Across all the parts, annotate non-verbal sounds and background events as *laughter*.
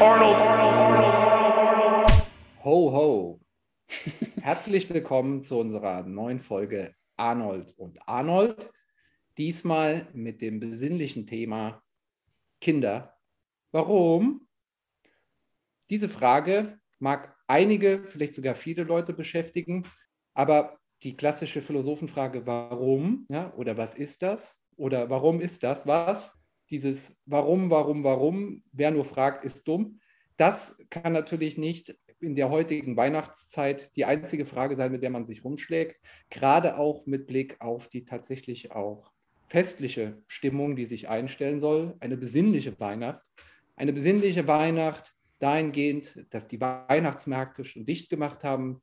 Arnold, Arnold, Arnold, Arnold. Ho, ho. Herzlich willkommen zu unserer neuen Folge Arnold und Arnold. Diesmal mit dem besinnlichen Thema Kinder. Warum? Diese Frage mag einige, vielleicht sogar viele Leute beschäftigen, aber die klassische Philosophenfrage, warum ja, oder was ist das oder warum ist das was, dieses Warum, Warum, Warum, wer nur fragt, ist dumm. Das kann natürlich nicht in der heutigen Weihnachtszeit die einzige Frage sein, mit der man sich rumschlägt, gerade auch mit Blick auf die tatsächlich auch festliche Stimmung, die sich einstellen soll, eine besinnliche Weihnacht. Eine besinnliche Weihnacht dahingehend, dass die Weihnachtsmärkte schon dicht gemacht haben,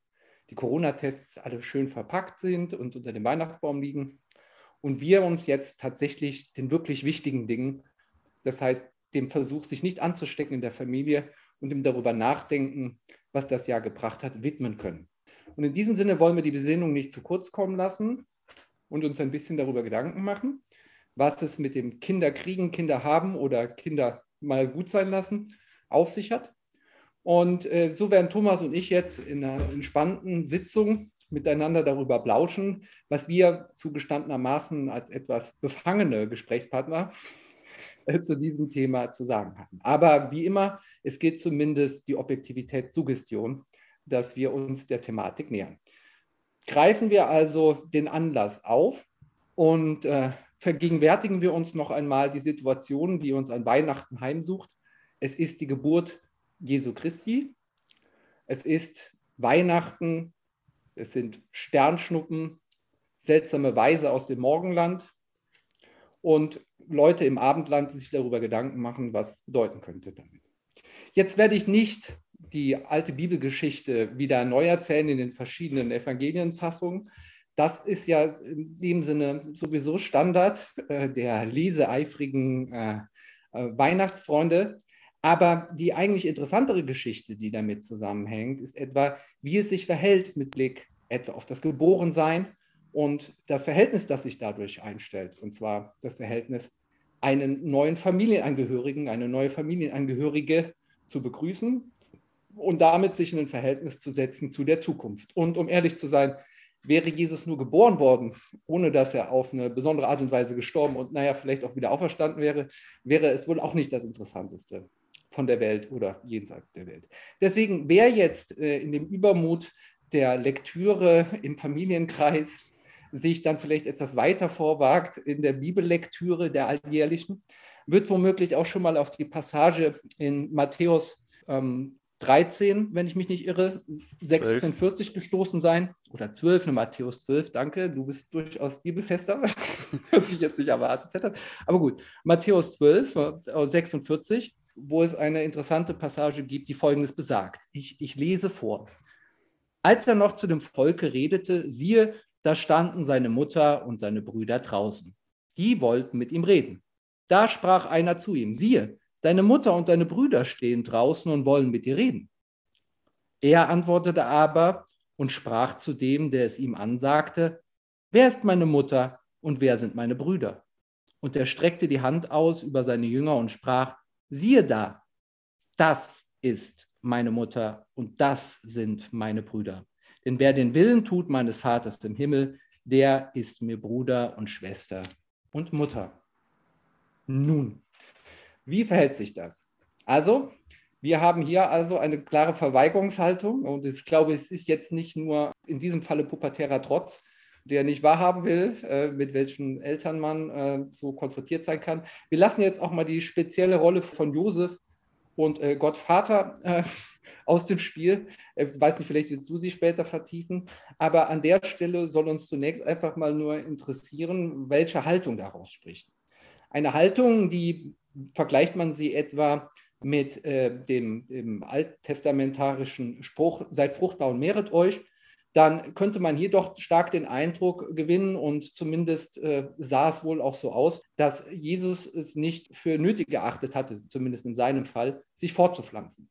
die Corona-Tests alle schön verpackt sind und unter dem Weihnachtsbaum liegen und wir uns jetzt tatsächlich den wirklich wichtigen Dingen, das heißt dem Versuch, sich nicht anzustecken in der Familie und dem darüber nachdenken, was das Jahr gebracht hat, widmen können. Und in diesem Sinne wollen wir die Besinnung nicht zu kurz kommen lassen und uns ein bisschen darüber Gedanken machen, was es mit dem Kinderkriegen, Kinder haben oder Kinder mal gut sein lassen auf sich hat. Und äh, so werden Thomas und ich jetzt in einer entspannten Sitzung miteinander darüber plauschen, was wir zugestandenermaßen als etwas befangene Gesprächspartner äh, zu diesem Thema zu sagen hatten. Aber wie immer, es geht zumindest die Objektivität Suggestion, dass wir uns der Thematik nähern. Greifen wir also den Anlass auf und äh, vergegenwärtigen wir uns noch einmal die Situation, die uns an Weihnachten heimsucht. Es ist die Geburt Jesu Christi. Es ist Weihnachten es sind Sternschnuppen, seltsame Weise aus dem Morgenland und Leute im Abendland, die sich darüber Gedanken machen, was bedeuten könnte damit. Jetzt werde ich nicht die alte Bibelgeschichte wieder neu erzählen in den verschiedenen Evangelienfassungen. Das ist ja in dem Sinne sowieso Standard äh, der leseeifrigen äh, äh, Weihnachtsfreunde. Aber die eigentlich interessantere Geschichte, die damit zusammenhängt, ist etwa, wie es sich verhält mit Blick etwa auf das Geborensein und das Verhältnis, das sich dadurch einstellt. Und zwar das Verhältnis, einen neuen Familienangehörigen, eine neue Familienangehörige zu begrüßen und damit sich in ein Verhältnis zu setzen zu der Zukunft. Und um ehrlich zu sein, wäre Jesus nur geboren worden, ohne dass er auf eine besondere Art und Weise gestorben und naja, vielleicht auch wieder auferstanden wäre, wäre es wohl auch nicht das Interessanteste von der Welt oder jenseits der Welt. Deswegen, wer jetzt äh, in dem Übermut der Lektüre im Familienkreis sich dann vielleicht etwas weiter vorwagt in der Bibellektüre der alljährlichen, wird womöglich auch schon mal auf die Passage in Matthäus ähm, 13, wenn ich mich nicht irre, 46 12. gestoßen sein. Oder 12, ne, Matthäus 12, danke. Du bist durchaus bibelfester, *laughs* was ich jetzt nicht erwartet hätte. Aber gut, Matthäus 12, 46, äh, wo es eine interessante Passage gibt, die folgendes besagt. Ich, ich lese vor. Als er noch zu dem Volke redete, siehe, da standen seine Mutter und seine Brüder draußen. Die wollten mit ihm reden. Da sprach einer zu ihm, siehe, deine Mutter und deine Brüder stehen draußen und wollen mit dir reden. Er antwortete aber und sprach zu dem, der es ihm ansagte, wer ist meine Mutter und wer sind meine Brüder? Und er streckte die Hand aus über seine Jünger und sprach, siehe da, das ist meine Mutter und das sind meine Brüder. Denn wer den Willen tut meines Vaters im Himmel, der ist mir Bruder und Schwester und Mutter. Nun, wie verhält sich das? Also, wir haben hier also eine klare Verweigerungshaltung und ich glaube, es ist jetzt nicht nur in diesem Falle pubertärer Trotz, der nicht wahrhaben will, äh, mit welchen Eltern man äh, so konfrontiert sein kann. Wir lassen jetzt auch mal die spezielle Rolle von Josef und äh, Gott Vater äh, *laughs* aus dem Spiel. Ich äh, weiß nicht, vielleicht willst du sie später vertiefen, aber an der Stelle soll uns zunächst einfach mal nur interessieren, welche Haltung daraus spricht. Eine Haltung, die vergleicht man sie etwa mit äh, dem, dem alttestamentarischen Spruch, seid fruchtbar und mehret euch, dann könnte man hier doch stark den Eindruck gewinnen und zumindest äh, sah es wohl auch so aus, dass Jesus es nicht für nötig geachtet hatte, zumindest in seinem Fall, sich fortzupflanzen.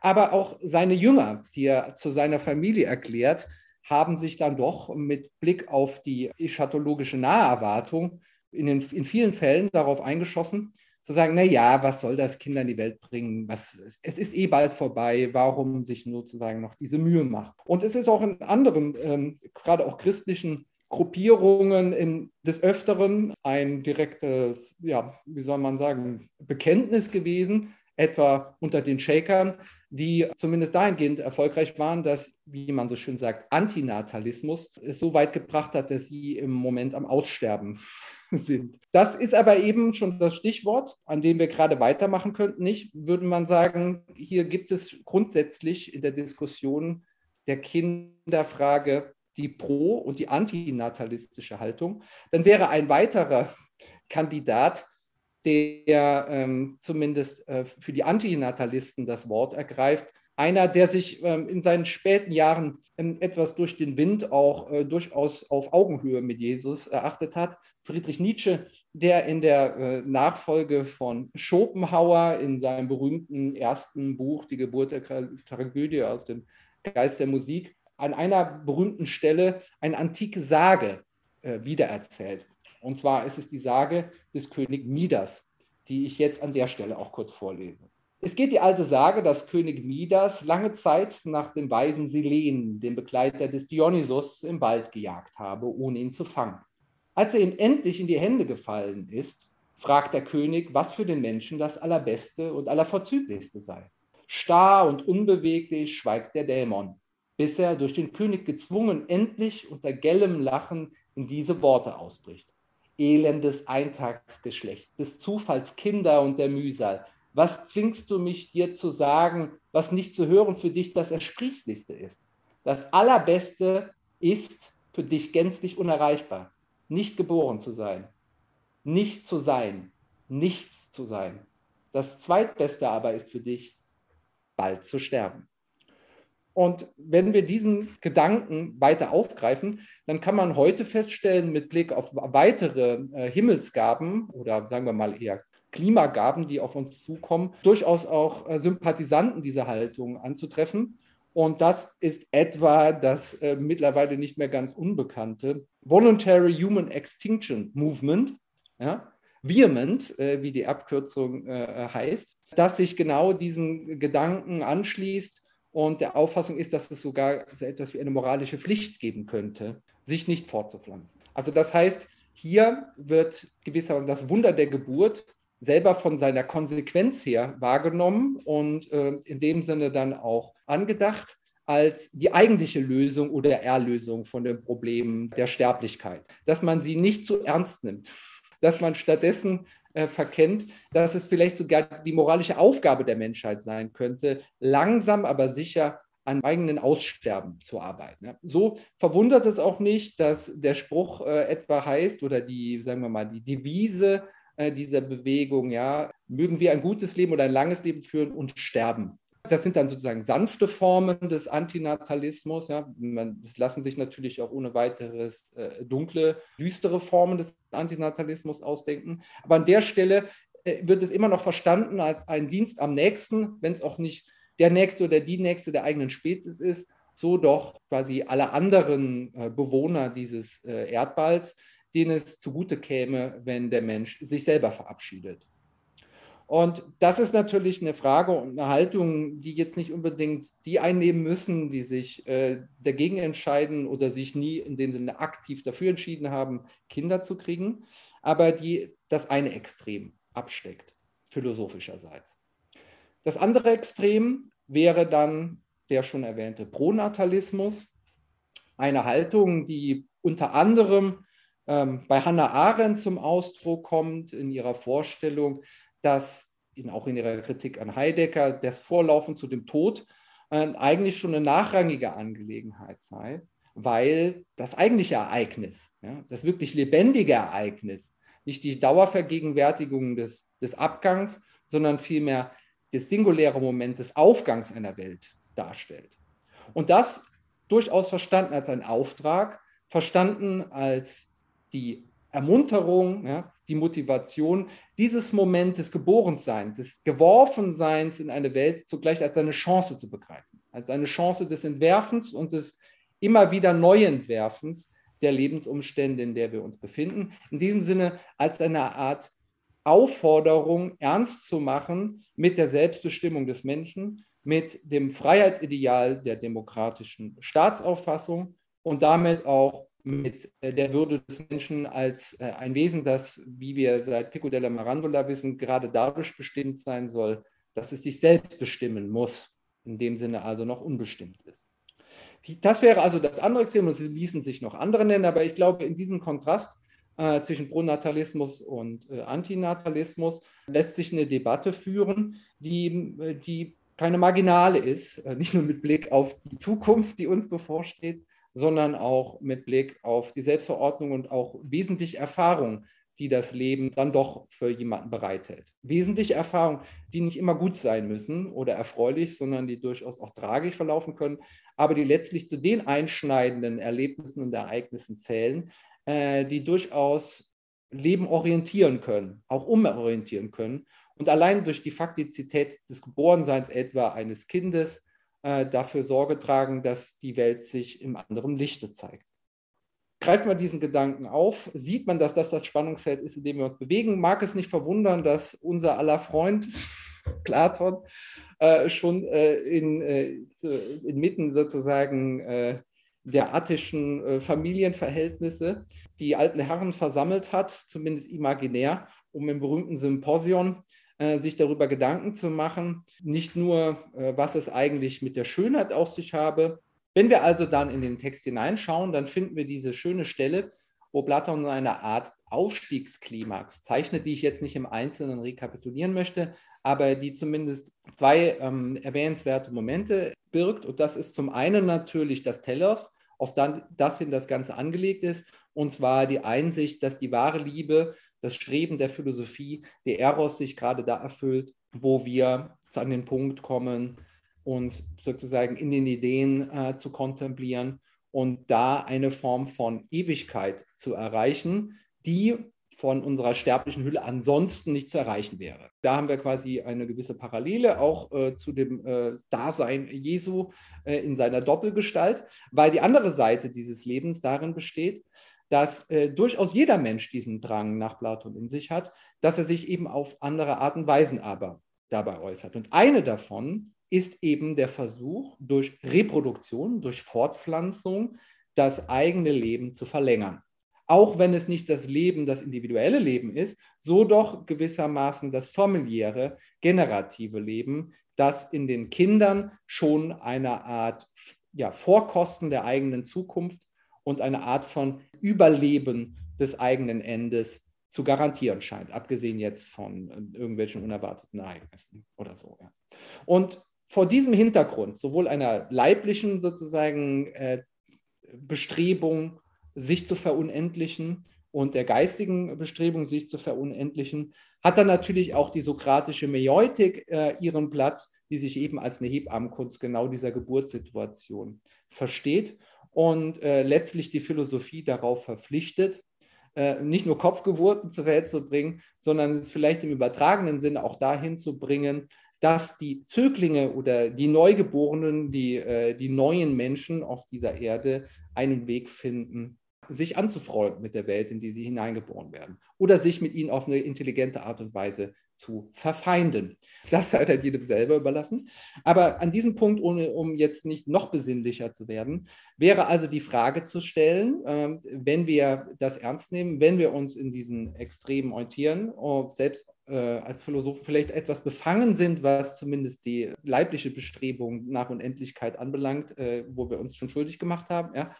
Aber auch seine Jünger, die er zu seiner Familie erklärt, haben sich dann doch mit Blick auf die eschatologische Naherwartung in, den, in vielen Fällen darauf eingeschossen, zu sagen, na ja, was soll das Kinder in die Welt bringen? Was, es ist eh bald vorbei, warum sich sozusagen noch diese Mühe machen? Und es ist auch in anderen, ähm, gerade auch christlichen Gruppierungen in, des Öfteren ein direktes, ja, wie soll man sagen, Bekenntnis gewesen, etwa unter den Shakern, die zumindest dahingehend erfolgreich waren, dass, wie man so schön sagt, Antinatalismus es so weit gebracht hat, dass sie im Moment am Aussterben *laughs* sind. Das ist aber eben schon das Stichwort, an dem wir gerade weitermachen könnten. Nicht, würde man sagen, hier gibt es grundsätzlich in der Diskussion der Kinderfrage die pro- und die antinatalistische Haltung, dann wäre ein weiterer Kandidat, der ähm, zumindest äh, für die Antinatalisten das Wort ergreift, einer, der sich ähm, in seinen späten Jahren ähm, etwas durch den Wind auch äh, durchaus auf Augenhöhe mit Jesus erachtet hat, Friedrich Nietzsche, der in der äh, Nachfolge von Schopenhauer in seinem berühmten ersten Buch Die Geburt der Tragödie aus dem Geist der Musik an einer berühmten Stelle eine antike Sage äh, wiedererzählt. Und zwar ist es die Sage des König Midas, die ich jetzt an der Stelle auch kurz vorlese. Es geht die alte Sage, dass König Midas lange Zeit nach dem weisen Selen, dem Begleiter des Dionysos, im Wald gejagt habe, ohne ihn zu fangen. Als er ihm endlich in die Hände gefallen ist, fragt der König, was für den Menschen das Allerbeste und Allervorzüglichste sei. Starr und unbeweglich schweigt der Dämon bis er durch den König gezwungen endlich unter gellem Lachen in diese Worte ausbricht. Elendes Eintagsgeschlecht, des Zufalls Kinder und der Mühsal, was zwingst du mich dir zu sagen, was nicht zu hören für dich das Ersprießlichste ist? Das Allerbeste ist für dich gänzlich unerreichbar, nicht geboren zu sein, nicht zu sein, nichts zu sein. Das Zweitbeste aber ist für dich, bald zu sterben. Und wenn wir diesen Gedanken weiter aufgreifen, dann kann man heute feststellen, mit Blick auf weitere äh, Himmelsgaben oder sagen wir mal eher Klimagaben, die auf uns zukommen, durchaus auch äh, Sympathisanten dieser Haltung anzutreffen. Und das ist etwa das äh, mittlerweile nicht mehr ganz unbekannte Voluntary Human Extinction Movement, ja, Vehement, äh, wie die Abkürzung heißt, das sich genau diesen Gedanken anschließt und der Auffassung ist, dass es sogar so etwas wie eine moralische Pflicht geben könnte, sich nicht fortzupflanzen. Also das heißt, hier wird gewissermaßen das Wunder der Geburt selber von seiner Konsequenz her wahrgenommen und äh, in dem Sinne dann auch angedacht als die eigentliche Lösung oder Erlösung von den Problemen der Sterblichkeit. Dass man sie nicht zu ernst nimmt, dass man stattdessen äh, verkennt, dass es vielleicht sogar die moralische Aufgabe der Menschheit sein könnte, langsam aber sicher an eigenen Aussterben zu arbeiten. So verwundert es auch nicht, dass der Spruch äh, etwa heißt oder die, sagen wir mal, die Devise äh, dieser Bewegung, ja, mögen wir ein gutes Leben oder ein langes Leben führen und sterben. Das sind dann sozusagen sanfte Formen des Antinatalismus. Ja. Es lassen sich natürlich auch ohne weiteres äh, dunkle, düstere Formen des Antinatalismus ausdenken. Aber an der Stelle äh, wird es immer noch verstanden als ein Dienst am Nächsten, wenn es auch nicht der Nächste oder die Nächste der eigenen Spezies ist, so doch quasi alle anderen äh, Bewohner dieses äh, Erdballs, denen es zugute käme, wenn der Mensch sich selber verabschiedet. Und das ist natürlich eine Frage und eine Haltung, die jetzt nicht unbedingt die einnehmen müssen, die sich äh, dagegen entscheiden oder sich nie in dem Sinne aktiv dafür entschieden haben, Kinder zu kriegen, aber die das eine Extrem absteckt, philosophischerseits. Das andere Extrem wäre dann der schon erwähnte Pronatalismus, eine Haltung, die unter anderem ähm, bei Hannah Arendt zum Ausdruck kommt in ihrer Vorstellung, dass in, auch in ihrer Kritik an Heidegger das Vorlaufen zu dem Tod äh, eigentlich schon eine nachrangige Angelegenheit sei, weil das eigentliche Ereignis, ja, das wirklich lebendige Ereignis, nicht die Dauervergegenwärtigung des, des Abgangs, sondern vielmehr das singuläre Moment des Aufgangs einer Welt darstellt. Und das durchaus verstanden als ein Auftrag, verstanden als die Ermunterung, ja, die Motivation, dieses Moment des Geborenseins, des Geworfenseins in eine Welt zugleich als eine Chance zu begreifen, als eine Chance des Entwerfens und des immer wieder Neuentwerfens der Lebensumstände, in der wir uns befinden. In diesem Sinne als eine Art Aufforderung ernst zu machen mit der Selbstbestimmung des Menschen, mit dem Freiheitsideal der demokratischen Staatsauffassung und damit auch mit äh, der Würde des Menschen als äh, ein Wesen, das, wie wir seit Pico della Marandula wissen, gerade dadurch bestimmt sein soll, dass es sich selbst bestimmen muss, in dem Sinne also noch unbestimmt ist. Das wäre also das andere Extrem und es ließen sich noch andere nennen, aber ich glaube, in diesem Kontrast äh, zwischen Pronatalismus und äh, Antinatalismus lässt sich eine Debatte führen, die, äh, die keine marginale ist, nicht nur mit Blick auf die Zukunft, die uns bevorsteht, sondern auch mit Blick auf die Selbstverordnung und auch wesentliche Erfahrungen, die das Leben dann doch für jemanden bereithält. Wesentliche Erfahrungen, die nicht immer gut sein müssen oder erfreulich, sondern die durchaus auch tragisch verlaufen können, aber die letztlich zu den einschneidenden Erlebnissen und Ereignissen zählen, äh, die durchaus Leben orientieren können, auch umorientieren können. Und allein durch die Faktizität des Geborenseins etwa eines Kindes dafür Sorge tragen, dass die Welt sich im anderen Lichte zeigt. Greift man diesen Gedanken auf, sieht man, dass das das Spannungsfeld ist, in dem wir uns bewegen. Mag es nicht verwundern, dass unser aller Freund *laughs* Platon äh, schon äh, in, äh, inmitten sozusagen äh, der attischen äh, Familienverhältnisse die alten Herren versammelt hat, zumindest imaginär, um im berühmten Symposion äh, sich darüber Gedanken zu machen, nicht nur, äh, was es eigentlich mit der Schönheit auf sich habe. Wenn wir also dann in den Text hineinschauen, dann finden wir diese schöne Stelle, wo Platon eine Art Aufstiegsklimax zeichnet, die ich jetzt nicht im Einzelnen rekapitulieren möchte, aber die zumindest zwei ähm, erwähnenswerte Momente birgt. Und das ist zum einen natürlich das Telos, auf das hin das Ganze angelegt ist, und zwar die Einsicht, dass die wahre Liebe das Streben der Philosophie, der Eros sich gerade da erfüllt, wo wir an den Punkt kommen, uns sozusagen in den Ideen äh, zu kontemplieren und da eine Form von Ewigkeit zu erreichen, die von unserer sterblichen Hülle ansonsten nicht zu erreichen wäre. Da haben wir quasi eine gewisse Parallele auch äh, zu dem äh, Dasein Jesu äh, in seiner Doppelgestalt, weil die andere Seite dieses Lebens darin besteht, dass äh, durchaus jeder Mensch diesen Drang nach Platon in sich hat, dass er sich eben auf andere Art und Weisen aber dabei äußert. Und eine davon ist eben der Versuch, durch Reproduktion, durch Fortpflanzung das eigene Leben zu verlängern. Auch wenn es nicht das Leben, das individuelle Leben ist, so doch gewissermaßen das familiäre, generative Leben, das in den Kindern schon eine Art ja, Vorkosten der eigenen Zukunft und eine Art von Überleben des eigenen Endes zu garantieren scheint, abgesehen jetzt von äh, irgendwelchen unerwarteten Ereignissen oder so. Ja. Und vor diesem Hintergrund, sowohl einer leiblichen sozusagen äh, Bestrebung, sich zu verunendlichen und der geistigen Bestrebung, sich zu verunendlichen, hat dann natürlich auch die sokratische Meutik äh, ihren Platz, die sich eben als eine Hebammenkunst genau dieser Geburtssituation versteht und äh, letztlich die Philosophie darauf verpflichtet, äh, nicht nur Kopfgeburten zur Welt zu bringen, sondern es vielleicht im übertragenen Sinne auch dahin zu bringen, dass die Zöglinge oder die Neugeborenen, die, äh, die neuen Menschen auf dieser Erde einen Weg finden, sich anzufreunden mit der Welt, in die sie hineingeboren werden oder sich mit ihnen auf eine intelligente Art und Weise zu verfeinden. Das sei dann jedem selber überlassen. Aber an diesem Punkt, ohne, um jetzt nicht noch besinnlicher zu werden, wäre also die Frage zu stellen, äh, wenn wir das ernst nehmen, wenn wir uns in diesen Extremen orientieren, selbst äh, als Philosophen vielleicht etwas befangen sind, was zumindest die leibliche Bestrebung nach Unendlichkeit anbelangt, äh, wo wir uns schon schuldig gemacht haben, ja,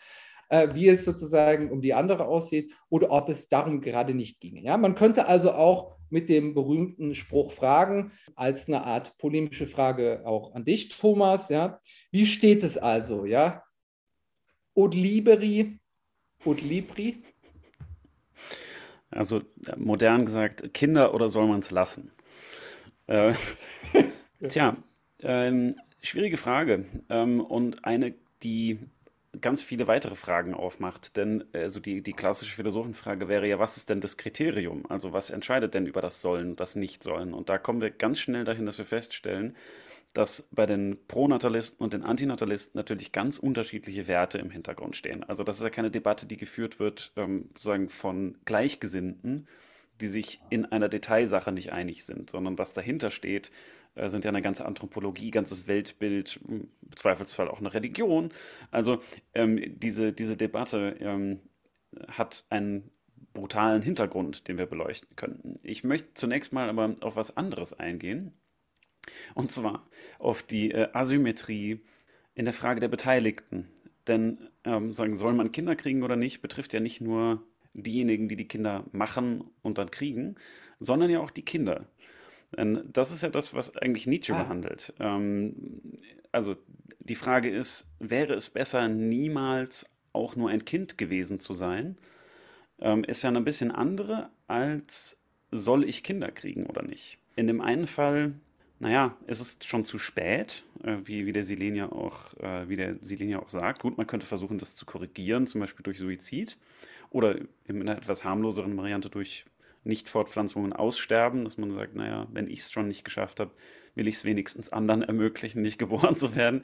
äh, wie es sozusagen um die andere aussieht oder ob es darum gerade nicht ginge. Ja? Man könnte also auch mit dem berühmten Spruch fragen, als eine Art polemische Frage auch an dich, Thomas. Ja? Wie steht es also? Ja? Od liberi, od libri? Also modern gesagt, Kinder oder soll man es lassen? Äh, *laughs* tja, ähm, schwierige Frage ähm, und eine, die ganz viele weitere Fragen aufmacht. Denn also die, die klassische Philosophenfrage wäre ja, was ist denn das Kriterium? Also was entscheidet denn über das Sollen, das Nicht-Sollen? Und da kommen wir ganz schnell dahin, dass wir feststellen, dass bei den Pronatalisten und den Antinatalisten natürlich ganz unterschiedliche Werte im Hintergrund stehen. Also das ist ja keine Debatte, die geführt wird, ähm, sozusagen von Gleichgesinnten, die sich in einer Detailsache nicht einig sind, sondern was dahinter steht, sind ja eine ganze Anthropologie, ganzes Weltbild, im Zweifelsfall auch eine Religion. Also ähm, diese, diese Debatte ähm, hat einen brutalen Hintergrund, den wir beleuchten könnten. Ich möchte zunächst mal aber auf was anderes eingehen. Und zwar auf die äh, Asymmetrie in der Frage der Beteiligten. Denn ähm, sagen, soll man Kinder kriegen oder nicht, betrifft ja nicht nur diejenigen, die die Kinder machen und dann kriegen, sondern ja auch die Kinder. Denn das ist ja das, was eigentlich Nietzsche ah. behandelt. Ähm, also die Frage ist, wäre es besser, niemals auch nur ein Kind gewesen zu sein? Ähm, ist ja ein bisschen andere als soll ich Kinder kriegen oder nicht. In dem einen Fall naja, es ist schon zu spät, äh, wie, wie der Silenia auch, äh, wie der Silenia auch sagt. Gut, man könnte versuchen, das zu korrigieren, zum Beispiel durch Suizid oder in einer etwas harmloseren Variante durch Nicht-Fortpflanzungen aussterben, dass man sagt, naja, wenn ich es schon nicht geschafft habe, will ich es wenigstens anderen *laughs* ermöglichen, nicht geboren zu werden.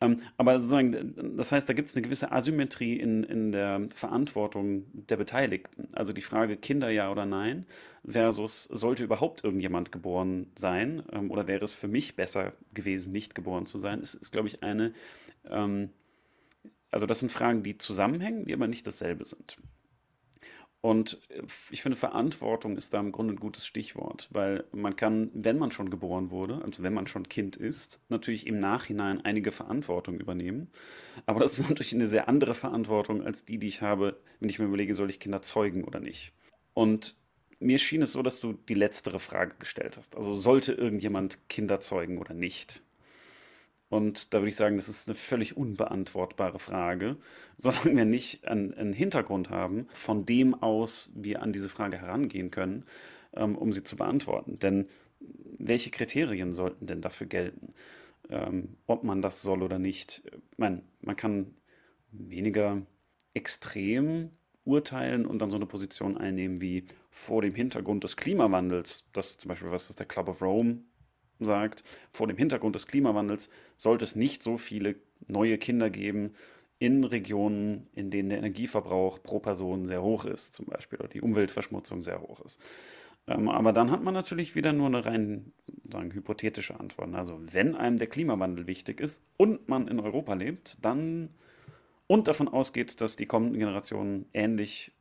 Ähm, aber sozusagen, das heißt, da gibt es eine gewisse Asymmetrie in, in der Verantwortung der Beteiligten. Also die Frage Kinder ja oder nein versus sollte überhaupt irgendjemand geboren sein ähm, oder wäre es für mich besser gewesen, nicht geboren zu sein, ist, ist glaube ich, eine, ähm, also das sind Fragen, die zusammenhängen, die aber nicht dasselbe sind. Und äh, ich finde, Verantwortung ist da im Grunde ein gutes Stichwort, weil man kann, wenn man schon geboren wurde, also wenn man schon Kind ist, natürlich im Nachhinein einige Verantwortung übernehmen. Aber das ist *laughs* natürlich eine sehr andere Verantwortung als die, die ich habe, wenn ich mir überlege, soll ich Kinder zeugen oder nicht. Und mir schien es so, dass du die letztere Frage gestellt hast. Also sollte irgendjemand Kinder zeugen oder nicht? Und da würde ich sagen, das ist eine völlig unbeantwortbare Frage, *laughs* solange wir nicht einen, einen Hintergrund haben, von dem aus wir an diese Frage herangehen können, ähm, um sie zu beantworten. Denn welche Kriterien sollten denn dafür gelten, ähm, ob man das soll oder nicht? Ich meine, man kann weniger extrem urteilen und dann so eine Position einnehmen wie vor dem Hintergrund des Klimawandels. Das ist zum Beispiel was, was der Club of Rome sagt, vor dem Hintergrund des Klimawandels sollte es nicht so viele neue Kinder geben in Regionen, in denen der Energieverbrauch pro Person sehr hoch ist, zum Beispiel, oder die Umweltverschmutzung sehr hoch ist. Ähm, aber dann hat man natürlich wieder nur eine rein sagen, hypothetische Antwort. Also wenn einem der Klimawandel wichtig ist und man in Europa lebt, dann und davon ausgeht, dass die kommenden Generationen ähnlich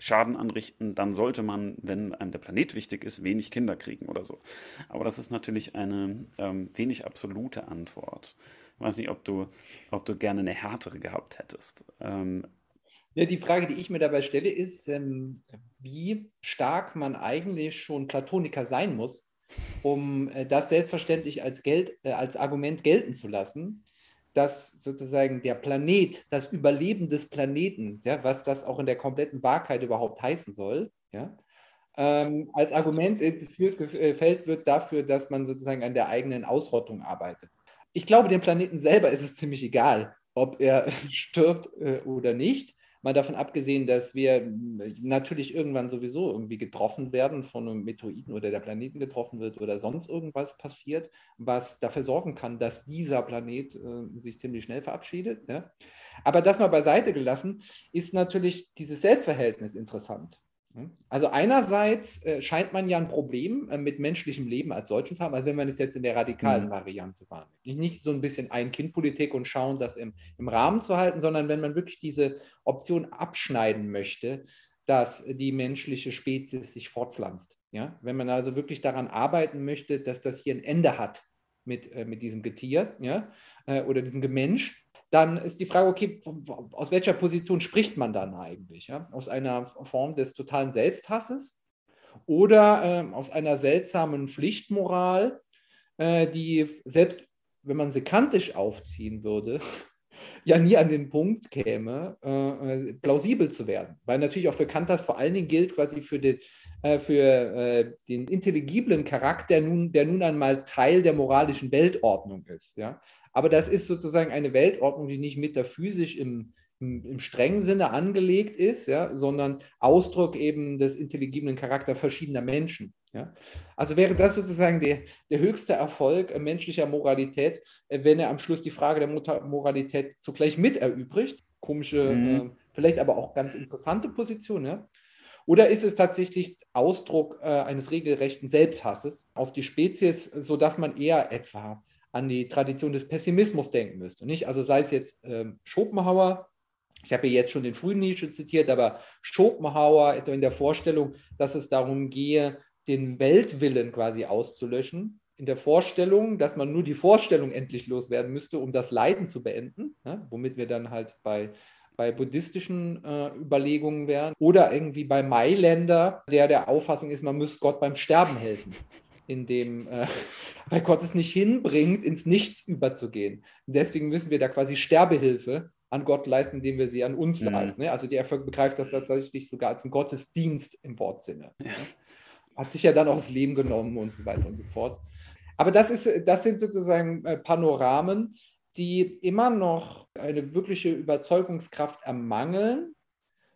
Schaden anrichten, dann sollte man, wenn einem der Planet wichtig ist, wenig Kinder kriegen oder so. Aber das ist natürlich eine ähm, wenig absolute Antwort. Ich weiß nicht, ob du, ob du gerne eine härtere gehabt hättest. Ähm, ja, die Frage, die ich mir dabei stelle, ist, ähm, wie stark man eigentlich schon Platoniker sein muss, um äh, das selbstverständlich als, Geld, äh, als Argument gelten zu lassen dass sozusagen der Planet, das Überleben des Planeten, ja, was das auch in der kompletten Wahrheit überhaupt heißen soll, ja, ähm, als Argument führt, äh, wird dafür, dass man sozusagen an der eigenen Ausrottung arbeitet. Ich glaube, dem Planeten selber ist es ziemlich egal, ob er *laughs* stirbt äh, oder nicht. Mal davon abgesehen, dass wir natürlich irgendwann sowieso irgendwie getroffen werden von einem Meteoriten oder der Planeten getroffen wird oder sonst irgendwas passiert, was dafür sorgen kann, dass dieser Planet äh, sich ziemlich schnell verabschiedet. Ja? Aber das mal beiseite gelassen, ist natürlich dieses Selbstverhältnis interessant. Hm? Also einerseits äh, scheint man ja ein Problem äh, mit menschlichem Leben als solchen zu haben, also wenn man es jetzt in der radikalen mhm. Variante wahrnimmt. Nicht so ein bisschen Ein-Kind-Politik und schauen, das im, im Rahmen zu halten, sondern wenn man wirklich diese Option abschneiden möchte, dass die menschliche Spezies sich fortpflanzt. Ja? Wenn man also wirklich daran arbeiten möchte, dass das hier ein Ende hat mit, äh, mit diesem Getier ja? Oder diesem Gemensch, dann ist die Frage, okay, aus welcher Position spricht man dann eigentlich? Ja? Aus einer Form des totalen Selbsthasses oder äh, aus einer seltsamen Pflichtmoral, äh, die selbst, wenn man sie kantisch aufziehen würde, *laughs* ja nie an den Punkt käme, äh, plausibel zu werden. Weil natürlich auch für Kant das vor allen Dingen gilt, quasi für den, äh, für äh, den intelligiblen Charakter, nun, der nun einmal Teil der moralischen Weltordnung ist. Ja? Aber das ist sozusagen eine Weltordnung, die nicht metaphysisch im, im, im strengen Sinne angelegt ist, ja, sondern Ausdruck eben des intelligiblen Charakters verschiedener Menschen. Ja. Also wäre das sozusagen der, der höchste Erfolg menschlicher Moralität, äh, wenn er am Schluss die Frage der Moralität zugleich mit erübrigt. Komische, mhm. äh, vielleicht aber auch ganz interessante Position. Ja. Oder ist es tatsächlich Ausdruck äh, eines regelrechten Selbsthasses auf die Spezies, sodass man eher etwa an die Tradition des Pessimismus denken müsste? Nicht? Also sei es jetzt ähm, Schopenhauer, ich habe ja jetzt schon den frühen Nietzsche zitiert, aber Schopenhauer etwa in der Vorstellung, dass es darum gehe, den Weltwillen quasi auszulöschen, in der Vorstellung, dass man nur die Vorstellung endlich loswerden müsste, um das Leiden zu beenden, ne? womit wir dann halt bei, bei buddhistischen äh, Überlegungen wären. Oder irgendwie bei Mailänder, der der Auffassung ist, man müsste Gott beim Sterben helfen indem, äh, *laughs* weil Gott es nicht hinbringt, ins Nichts überzugehen. Und deswegen müssen wir da quasi Sterbehilfe an Gott leisten, indem wir sie an uns mhm. leisten. Ne? Also die Erfolg begreift das tatsächlich sogar als einen Gottesdienst im Wortsinne. Ja. Ne? Hat sich ja dann auch das Leben genommen und so weiter und so fort. Aber das, ist, das sind sozusagen äh, Panoramen, die immer noch eine wirkliche Überzeugungskraft ermangeln,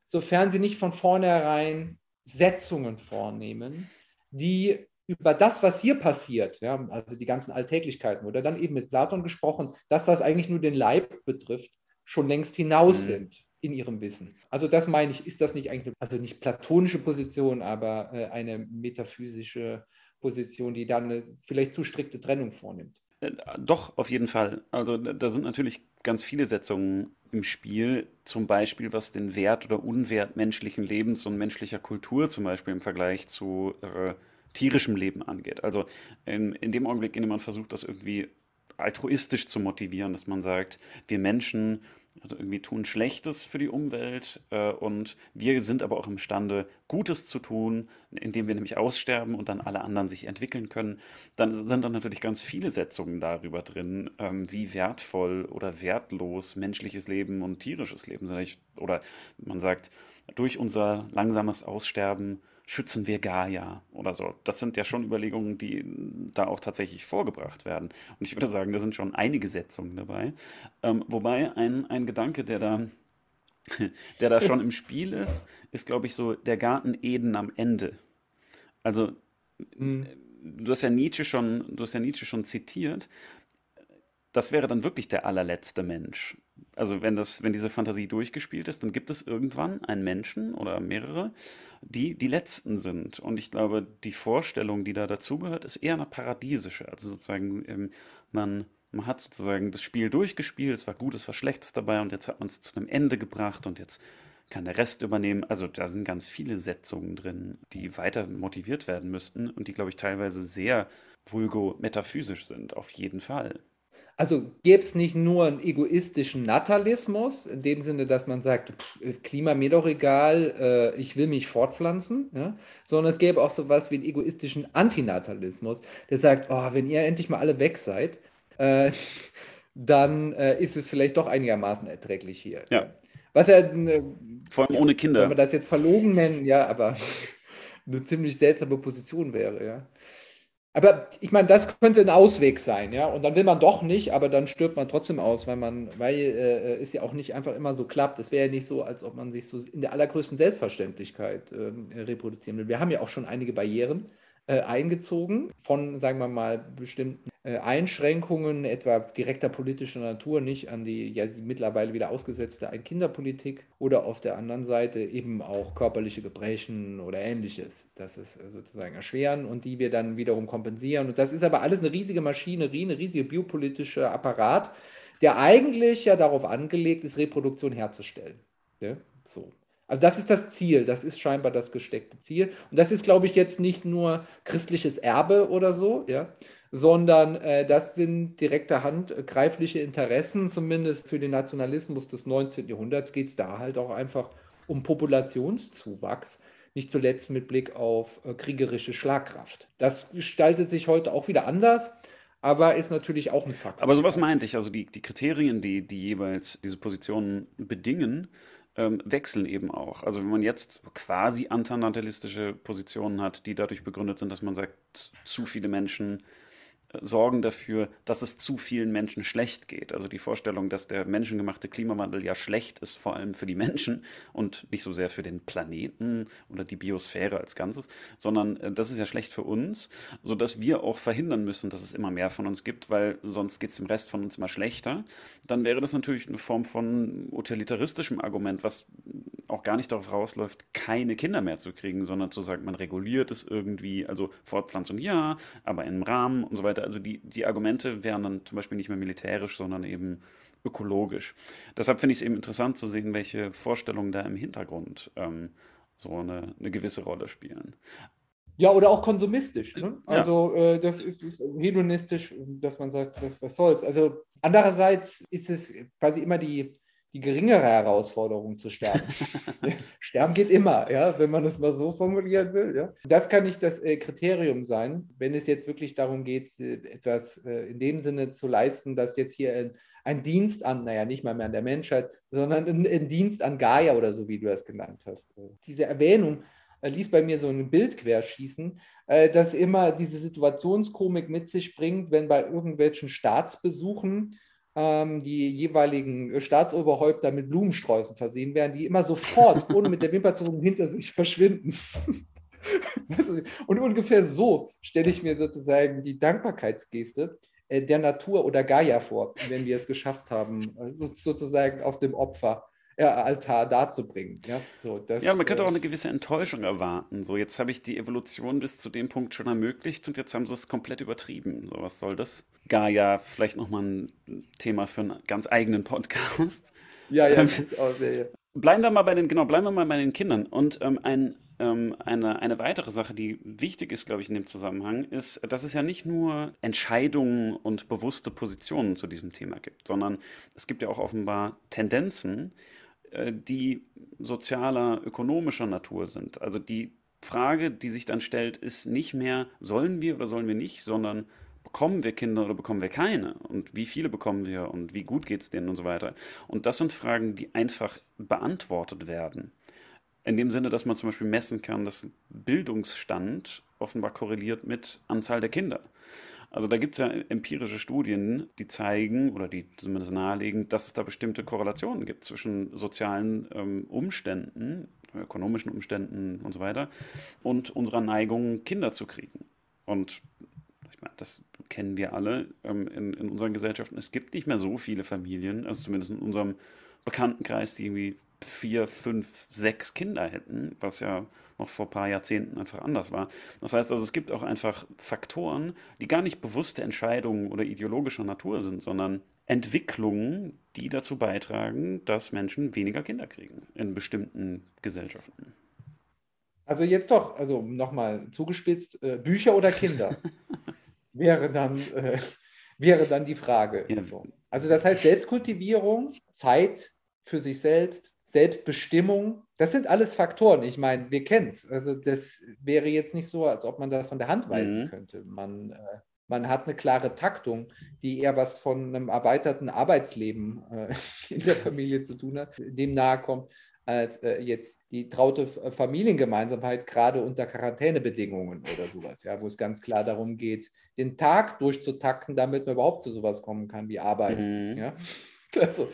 sofern sie nicht von vornherein Setzungen vornehmen, die über das, was hier passiert, ja, also die ganzen Alltäglichkeiten, oder dann eben mit Platon gesprochen, das, was eigentlich nur den Leib betrifft, schon längst hinaus mhm. sind in ihrem Wissen. Also das meine ich, ist das nicht eigentlich, also nicht platonische Position, aber äh, eine metaphysische Position, die dann eine vielleicht zu strikte Trennung vornimmt. Äh, doch, auf jeden Fall. Also da sind natürlich ganz viele Setzungen im Spiel, zum Beispiel was den Wert oder Unwert menschlichen Lebens und menschlicher Kultur zum Beispiel im Vergleich zu äh, tierischem Leben angeht. Also in, in dem Augenblick, in dem man versucht, das irgendwie altruistisch zu motivieren, dass man sagt, wir Menschen also irgendwie tun Schlechtes für die Umwelt äh, und wir sind aber auch imstande, Gutes zu tun, indem wir nämlich aussterben und dann alle anderen sich entwickeln können. Dann sind dann natürlich ganz viele Setzungen darüber drin, ähm, wie wertvoll oder wertlos menschliches Leben und tierisches Leben sind. Oder man sagt, durch unser langsames Aussterben schützen wir Gaia oder so. Das sind ja schon Überlegungen, die da auch tatsächlich vorgebracht werden. Und ich würde sagen, da sind schon einige Setzungen dabei. Ähm, wobei ein, ein Gedanke, der da, *laughs* der da schon im Spiel ist, ist, glaube ich, so der Garten Eden am Ende. Also, mhm. du hast ja Nietzsche schon, du hast ja Nietzsche schon zitiert. Das wäre dann wirklich der allerletzte Mensch also wenn das, wenn diese Fantasie durchgespielt ist, dann gibt es irgendwann einen Menschen oder mehrere, die die letzten sind. Und ich glaube, die Vorstellung, die da dazugehört, ist eher eine paradiesische. Also sozusagen, ähm, man, man hat sozusagen das Spiel durchgespielt, es war gut, es war Schlechtes dabei und jetzt hat man es zu einem Ende gebracht und jetzt kann der Rest übernehmen. Also da sind ganz viele Setzungen drin, die weiter motiviert werden müssten und die, glaube ich, teilweise sehr vulgo-metaphysisch sind, auf jeden Fall. Also gäbe es nicht nur einen egoistischen Natalismus, in dem Sinne, dass man sagt, pff, Klima mir doch egal, äh, ich will mich fortpflanzen, ja? sondern es gäbe auch so etwas wie einen egoistischen Antinatalismus, der sagt, oh, wenn ihr endlich mal alle weg seid, äh, *laughs* dann äh, ist es vielleicht doch einigermaßen erträglich hier. Ja. Was ja, äh, vor allem ohne Kinder. Soll man das jetzt verlogen nennen? Ja, aber *laughs* eine ziemlich seltsame Position wäre, ja. Aber ich meine, das könnte ein Ausweg sein, ja. Und dann will man doch nicht, aber dann stirbt man trotzdem aus, weil man, weil äh, es ja auch nicht einfach immer so klappt. Es wäre ja nicht so, als ob man sich so in der allergrößten Selbstverständlichkeit äh, reproduzieren will. Wir haben ja auch schon einige Barrieren äh, eingezogen von, sagen wir mal, bestimmten äh, Einschränkungen, etwa direkter politischer Natur, nicht an die ja die mittlerweile wieder ausgesetzte Ein-Kinder-Politik oder auf der anderen Seite eben auch körperliche Gebrechen oder ähnliches. Das ist äh, sozusagen erschweren und die wir dann wiederum kompensieren. Und das ist aber alles eine riesige Maschinerie, eine riesige biopolitische Apparat, der eigentlich ja darauf angelegt ist, Reproduktion herzustellen. Ja? So. Also das ist das Ziel, das ist scheinbar das gesteckte Ziel. Und das ist, glaube ich, jetzt nicht nur christliches Erbe oder so, ja, sondern äh, das sind direkter Hand greifliche Interessen, zumindest für den Nationalismus des 19. Jahrhunderts geht es da halt auch einfach um Populationszuwachs, nicht zuletzt mit Blick auf äh, kriegerische Schlagkraft. Das gestaltet sich heute auch wieder anders aber ist natürlich auch ein Fakt. Aber sowas meinte ich, also die, die Kriterien, die, die jeweils diese Positionen bedingen, ähm, wechseln eben auch. Also wenn man jetzt quasi antinatalistische Positionen hat, die dadurch begründet sind, dass man sagt, zu viele Menschen sorgen dafür, dass es zu vielen Menschen schlecht geht. Also die Vorstellung, dass der menschengemachte Klimawandel ja schlecht ist, vor allem für die Menschen und nicht so sehr für den Planeten oder die Biosphäre als Ganzes, sondern äh, das ist ja schlecht für uns, sodass wir auch verhindern müssen, dass es immer mehr von uns gibt, weil sonst geht es dem Rest von uns immer schlechter. Dann wäre das natürlich eine Form von utilitaristischem Argument, was auch gar nicht darauf rausläuft, keine Kinder mehr zu kriegen, sondern zu sagen, man reguliert es irgendwie, also Fortpflanzung ja, aber im Rahmen und so weiter also die, die Argumente wären dann zum Beispiel nicht mehr militärisch, sondern eben ökologisch. Deshalb finde ich es eben interessant zu sehen, welche Vorstellungen da im Hintergrund ähm, so eine, eine gewisse Rolle spielen. Ja, oder auch konsumistisch. Ne? Also ja. äh, das ist, ist, hedonistisch, dass man sagt, was, was, soll's. Also andererseits ist es quasi immer die, die geringere Herausforderung zu sterben. *laughs* sterben geht immer, ja, wenn man es mal so formulieren will. Ja. Das kann nicht das äh, Kriterium sein, wenn es jetzt wirklich darum geht, äh, etwas äh, in dem Sinne zu leisten, dass jetzt hier ein, ein, Dienst an, naja, nicht mal mehr an der Menschheit, sondern ein, ein Dienst an Gaia oder so, wie du das genannt hast. Diese Erwähnung äh, ließ bei mir so ein Bild querschießen, äh, das immer diese Situationskomik mit sich bringt, wenn bei irgendwelchen Staatsbesuchen die jeweiligen Staatsoberhäupter mit Blumensträußen versehen werden, die immer sofort, *laughs* ohne mit der Wimper zu hinter sich verschwinden. *laughs* Und ungefähr so stelle ich mir sozusagen die Dankbarkeitsgeste äh, der Natur oder Gaia vor, wenn wir es geschafft haben, äh, sozusagen auf dem Opfer äh, Altar darzubringen. Ja, so, das, ja, man könnte äh, auch eine gewisse Enttäuschung erwarten. So, jetzt habe ich die Evolution bis zu dem Punkt schon ermöglicht und jetzt haben sie es komplett übertrieben. So, was soll das? Gaia, vielleicht nochmal ein Thema für einen ganz eigenen Podcast. Ja, ja, ähm, auch sehr, Bleiben wir mal bei den, genau, bleiben wir mal bei den Kindern. Und ähm, ein, ähm, eine, eine weitere Sache, die wichtig ist, glaube ich, in dem Zusammenhang, ist, dass es ja nicht nur Entscheidungen und bewusste Positionen zu diesem Thema gibt, sondern es gibt ja auch offenbar Tendenzen, die sozialer, ökonomischer Natur sind. Also die Frage, die sich dann stellt, ist nicht mehr, sollen wir oder sollen wir nicht, sondern bekommen wir Kinder oder bekommen wir keine? Und wie viele bekommen wir und wie gut geht es denen und so weiter? Und das sind Fragen, die einfach beantwortet werden. In dem Sinne, dass man zum Beispiel messen kann, dass Bildungsstand offenbar korreliert mit Anzahl der Kinder. Also da gibt es ja empirische Studien, die zeigen oder die zumindest nahelegen, dass es da bestimmte Korrelationen gibt zwischen sozialen ähm, Umständen, ökonomischen Umständen und so weiter und unserer Neigung, Kinder zu kriegen. Und ich meine, das kennen wir alle ähm, in, in unseren Gesellschaften. Es gibt nicht mehr so viele Familien, also zumindest in unserem Bekanntenkreis, die irgendwie vier, fünf, sechs Kinder hätten, was ja noch vor ein paar Jahrzehnten einfach anders war. Das heißt also, es gibt auch einfach Faktoren, die gar nicht bewusste Entscheidungen oder ideologischer Natur sind, sondern Entwicklungen, die dazu beitragen, dass Menschen weniger Kinder kriegen in bestimmten Gesellschaften. Also jetzt doch, also nochmal zugespitzt, äh, Bücher oder Kinder *laughs* wäre dann, äh, wäre dann die Frage. Ja. Also das heißt Selbstkultivierung, Zeit für sich selbst, Selbstbestimmung, das sind alles Faktoren. Ich meine, wir kennen es. Also das wäre jetzt nicht so, als ob man das von der Hand weisen mhm. könnte. Man, äh, man hat eine klare Taktung, die eher was von einem erweiterten Arbeitsleben äh, *laughs* in der Familie zu tun hat, dem nahe kommt, als äh, jetzt die traute Familiengemeinsamkeit, gerade unter Quarantänebedingungen oder sowas, ja, wo es ganz klar darum geht, den Tag durchzutakten, damit man überhaupt zu sowas kommen kann wie Arbeit. Mhm. Ja? *laughs* Also,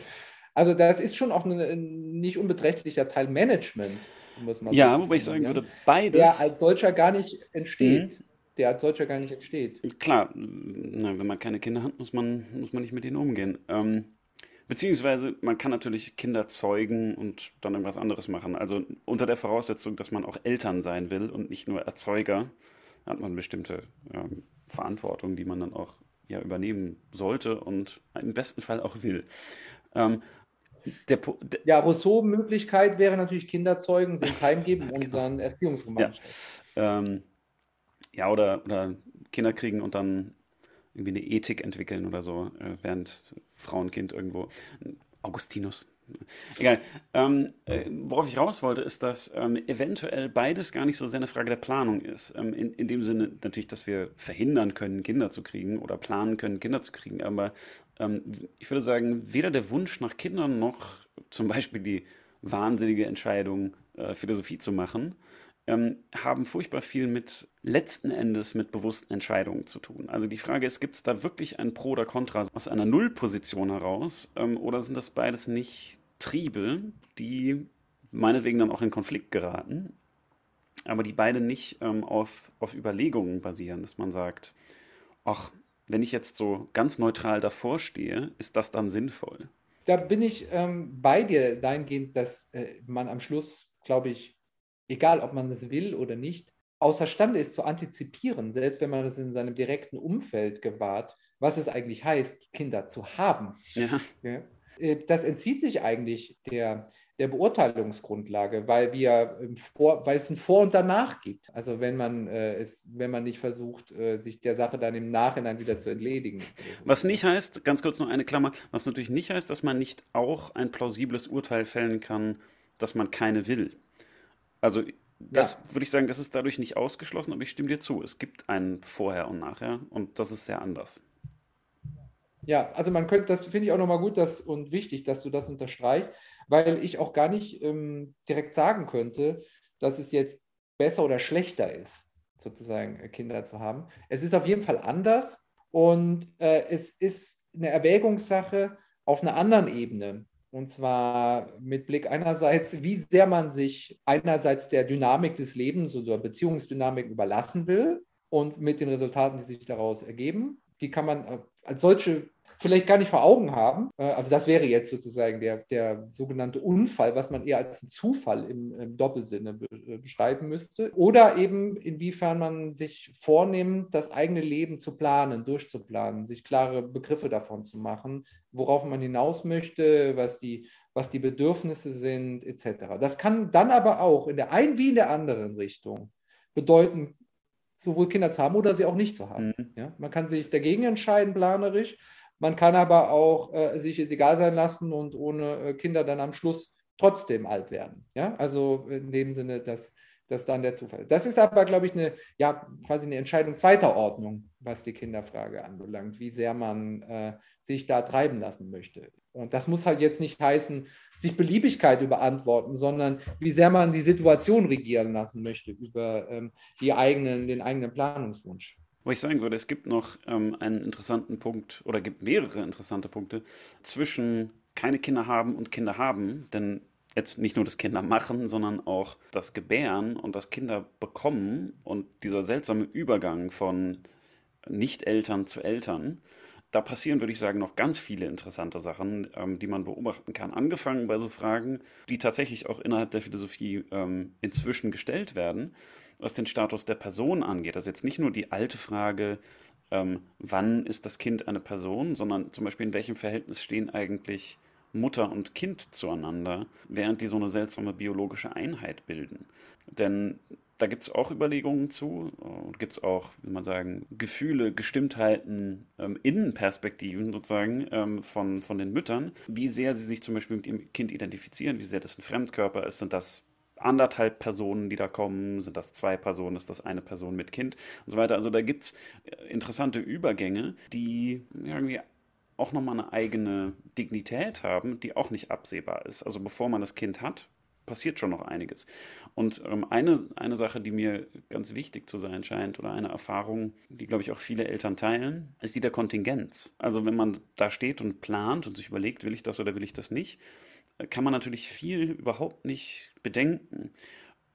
also das ist schon auch ein nicht unbeträchtlicher Teil Management, muss man Ja, wobei ich sagen würde, beides. Der als solcher gar nicht entsteht. Mhm. Der als solcher gar nicht entsteht. Klar, wenn man keine Kinder hat, muss man, muss man nicht mit ihnen umgehen. Ähm, beziehungsweise man kann natürlich Kinder zeugen und dann irgendwas anderes machen. Also unter der Voraussetzung, dass man auch Eltern sein will und nicht nur Erzeuger, hat man bestimmte ähm, Verantwortung, die man dann auch ja, übernehmen sollte und im besten Fall auch will. Ähm, der, der, ja, Rousseau-Möglichkeit wäre natürlich Kinderzeugen, sie ins *laughs* Heim geben und genau. dann Erziehungsgemeinschaft. Ja, ähm, ja oder, oder Kinder kriegen und dann irgendwie eine Ethik entwickeln oder so, äh, während Frau und Kind irgendwo. Augustinus. Egal. Ähm, äh, worauf ich raus wollte, ist, dass ähm, eventuell beides gar nicht so sehr eine Frage der Planung ist. Ähm, in, in dem Sinne natürlich, dass wir verhindern können, Kinder zu kriegen oder planen können, Kinder zu kriegen. Aber ähm, ich würde sagen, weder der Wunsch nach Kindern noch zum Beispiel die wahnsinnige Entscheidung, äh, Philosophie zu machen, ähm, haben furchtbar viel mit letzten Endes mit bewussten Entscheidungen zu tun. Also die Frage ist, gibt es da wirklich ein Pro oder Contra aus einer Nullposition heraus ähm, oder sind das beides nicht Triebe, die meinetwegen dann auch in Konflikt geraten, aber die beide nicht ähm, auf, auf Überlegungen basieren, dass man sagt, ach, wenn ich jetzt so ganz neutral davor stehe, ist das dann sinnvoll? Da bin ich ähm, bei dir dahingehend, dass äh, man am Schluss, glaube ich, egal ob man es will oder nicht, außerstande ist zu antizipieren, selbst wenn man es in seinem direkten Umfeld gewahrt, was es eigentlich heißt, Kinder zu haben. Ja. Ja. Äh, das entzieht sich eigentlich der, der Beurteilungsgrundlage, weil wir Vor, weil es ein Vor und Danach gibt. Also wenn man äh, es, wenn man nicht versucht, äh, sich der Sache dann im Nachhinein wieder zu entledigen. Was nicht heißt, ganz kurz noch eine Klammer, was natürlich nicht heißt, dass man nicht auch ein plausibles Urteil fällen kann, dass man keine will. Also das ja. würde ich sagen, das ist dadurch nicht ausgeschlossen, aber ich stimme dir zu. Es gibt ein Vorher und Nachher und das ist sehr anders. Ja, also man könnte, das finde ich auch nochmal gut dass, und wichtig, dass du das unterstreichst, weil ich auch gar nicht ähm, direkt sagen könnte, dass es jetzt besser oder schlechter ist, sozusagen äh, Kinder zu haben. Es ist auf jeden Fall anders und äh, es ist eine Erwägungssache auf einer anderen Ebene. Und zwar mit Blick einerseits, wie sehr man sich einerseits der Dynamik des Lebens oder Beziehungsdynamik überlassen will und mit den Resultaten, die sich daraus ergeben. Die kann man äh, als solche vielleicht gar nicht vor Augen haben. Äh, also das wäre jetzt sozusagen der, der sogenannte Unfall, was man eher als einen Zufall im, im Doppelsinne be äh, beschreiben müsste. Oder eben inwiefern man sich vornimmt, das eigene Leben zu planen, durchzuplanen, sich klare Begriffe davon zu machen, worauf man hinaus möchte, was die was die Bedürfnisse sind, etc. Das kann dann aber auch in der einen wie in der anderen Richtung bedeuten, sowohl Kinder zu haben oder sie auch nicht zu haben. Mhm. Ja? Man kann sich dagegen entscheiden, planerisch, man kann aber auch äh, sich es egal sein lassen und ohne äh, Kinder dann am Schluss trotzdem alt werden. Ja? Also in dem Sinne, dass das dann der Zufall. Das ist aber, glaube ich, eine, ja, quasi eine Entscheidung zweiter Ordnung, was die Kinderfrage anbelangt, wie sehr man äh, sich da treiben lassen möchte. Und das muss halt jetzt nicht heißen, sich Beliebigkeit überantworten, sondern wie sehr man die Situation regieren lassen möchte über ähm, die eigenen, den eigenen Planungswunsch. Wo ich sagen würde, es gibt noch ähm, einen interessanten Punkt oder gibt mehrere interessante Punkte zwischen keine Kinder haben und Kinder haben, denn jetzt nicht nur das Kinder machen, sondern auch das Gebären und das Kinder bekommen und dieser seltsame Übergang von Nicht-Eltern zu Eltern, da passieren, würde ich sagen, noch ganz viele interessante Sachen, ähm, die man beobachten kann. Angefangen bei so Fragen, die tatsächlich auch innerhalb der Philosophie ähm, inzwischen gestellt werden was den Status der Person angeht. Also jetzt nicht nur die alte Frage, ähm, wann ist das Kind eine Person, sondern zum Beispiel in welchem Verhältnis stehen eigentlich Mutter und Kind zueinander, während die so eine seltsame biologische Einheit bilden. Denn da gibt es auch Überlegungen zu und gibt es auch, wie man sagen, Gefühle, Gestimmtheiten, ähm, Innenperspektiven sozusagen ähm, von, von den Müttern, wie sehr sie sich zum Beispiel mit ihrem Kind identifizieren, wie sehr das ein Fremdkörper ist, sind das anderthalb Personen, die da kommen? Sind das zwei Personen? Ist das eine Person mit Kind? Und so weiter. Also da gibt es äh, interessante Übergänge, die irgendwie auch nochmal eine eigene Dignität haben, die auch nicht absehbar ist. Also bevor man das Kind hat, passiert schon noch einiges. Und ähm, eine, eine Sache, die mir ganz wichtig zu sein scheint, oder eine Erfahrung, die, glaube ich, auch viele Eltern teilen, ist die der Kontingenz. Also wenn man da steht und plant und sich überlegt, will ich das oder will ich das nicht, kann man natürlich viel überhaupt nicht bedenken.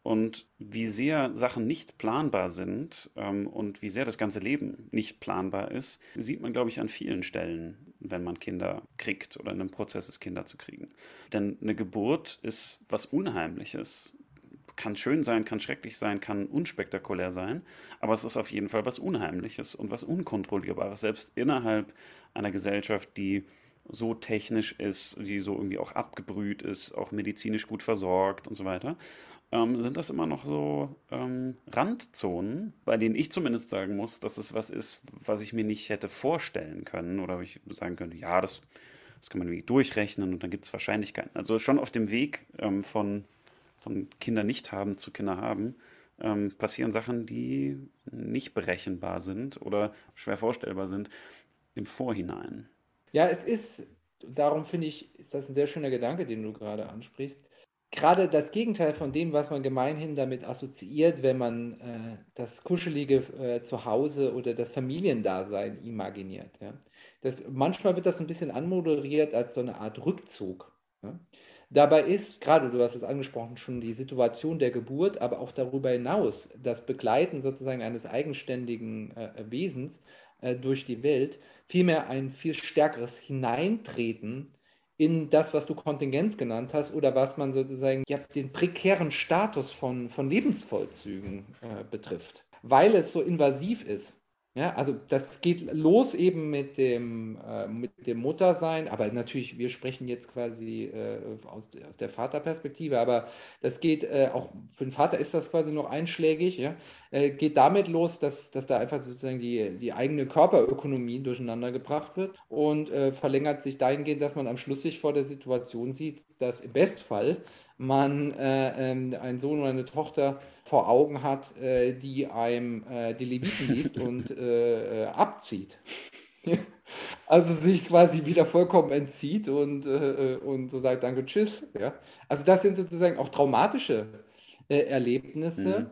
Und wie sehr Sachen nicht planbar sind ähm, und wie sehr das ganze Leben nicht planbar ist, sieht man, glaube ich, an vielen Stellen, wenn man Kinder kriegt oder in einem Prozess ist, Kinder zu kriegen. Denn eine Geburt ist was Unheimliches. Kann schön sein, kann schrecklich sein, kann unspektakulär sein, aber es ist auf jeden Fall was Unheimliches und was Unkontrollierbares, selbst innerhalb einer Gesellschaft, die so technisch ist, die so irgendwie auch abgebrüht ist, auch medizinisch gut versorgt und so weiter, ähm, sind das immer noch so ähm, Randzonen, bei denen ich zumindest sagen muss, dass es was ist, was ich mir nicht hätte vorstellen können oder ich sagen könnte, ja, das, das kann man irgendwie durchrechnen und dann gibt es Wahrscheinlichkeiten. Also schon auf dem Weg ähm, von, von Kinder nicht haben zu Kinder haben, ähm, passieren Sachen, die nicht berechenbar sind oder schwer vorstellbar sind im Vorhinein. Ja, es ist, darum finde ich, ist das ein sehr schöner Gedanke, den du gerade ansprichst. gerade das Gegenteil von dem, was man gemeinhin damit assoziiert, wenn man äh, das kuschelige äh, Zuhause oder das Familiendasein imaginiert. Ja. Das, manchmal wird das ein bisschen anmoderiert als so eine Art Rückzug. Ja. Dabei ist, gerade du hast es angesprochen, schon die Situation der Geburt, aber auch darüber hinaus das Begleiten sozusagen eines eigenständigen äh, Wesens äh, durch die Welt vielmehr ein viel stärkeres Hineintreten in das, was du Kontingenz genannt hast oder was man sozusagen ja, den prekären Status von, von Lebensvollzügen äh, betrifft, weil es so invasiv ist. Ja, also das geht los eben mit dem, äh, mit dem Muttersein, aber natürlich, wir sprechen jetzt quasi äh, aus, aus der Vaterperspektive, aber das geht äh, auch für den Vater ist das quasi noch einschlägig, ja, äh, geht damit los, dass, dass da einfach sozusagen die, die eigene Körperökonomie durcheinander gebracht wird und äh, verlängert sich dahingehend, dass man am Schluss sich vor der Situation sieht, dass im Bestfall man äh, ähm, einen Sohn oder eine Tochter vor Augen hat, äh, die einem äh, die Leviten liest *laughs* und äh, äh, abzieht. *laughs* also sich quasi wieder vollkommen entzieht und, äh, und so sagt, danke, tschüss. Ja? Also das sind sozusagen auch traumatische Erlebnisse, mhm.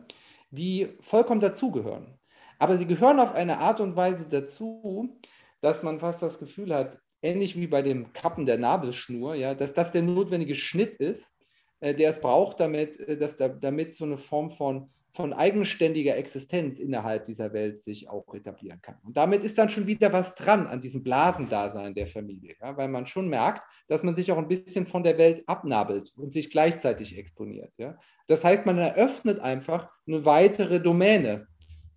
die vollkommen dazugehören. Aber sie gehören auf eine Art und Weise dazu, dass man fast das Gefühl hat, ähnlich wie bei dem Kappen der Nabelschnur, ja, dass das der notwendige Schnitt ist, äh, der es braucht, damit, äh, dass da, damit so eine Form von, von eigenständiger Existenz innerhalb dieser Welt sich auch etablieren kann. Und damit ist dann schon wieder was dran an diesem Blasendasein der Familie, ja, weil man schon merkt, dass man sich auch ein bisschen von der Welt abnabelt und sich gleichzeitig exponiert. Ja. Das heißt, man eröffnet einfach eine weitere Domäne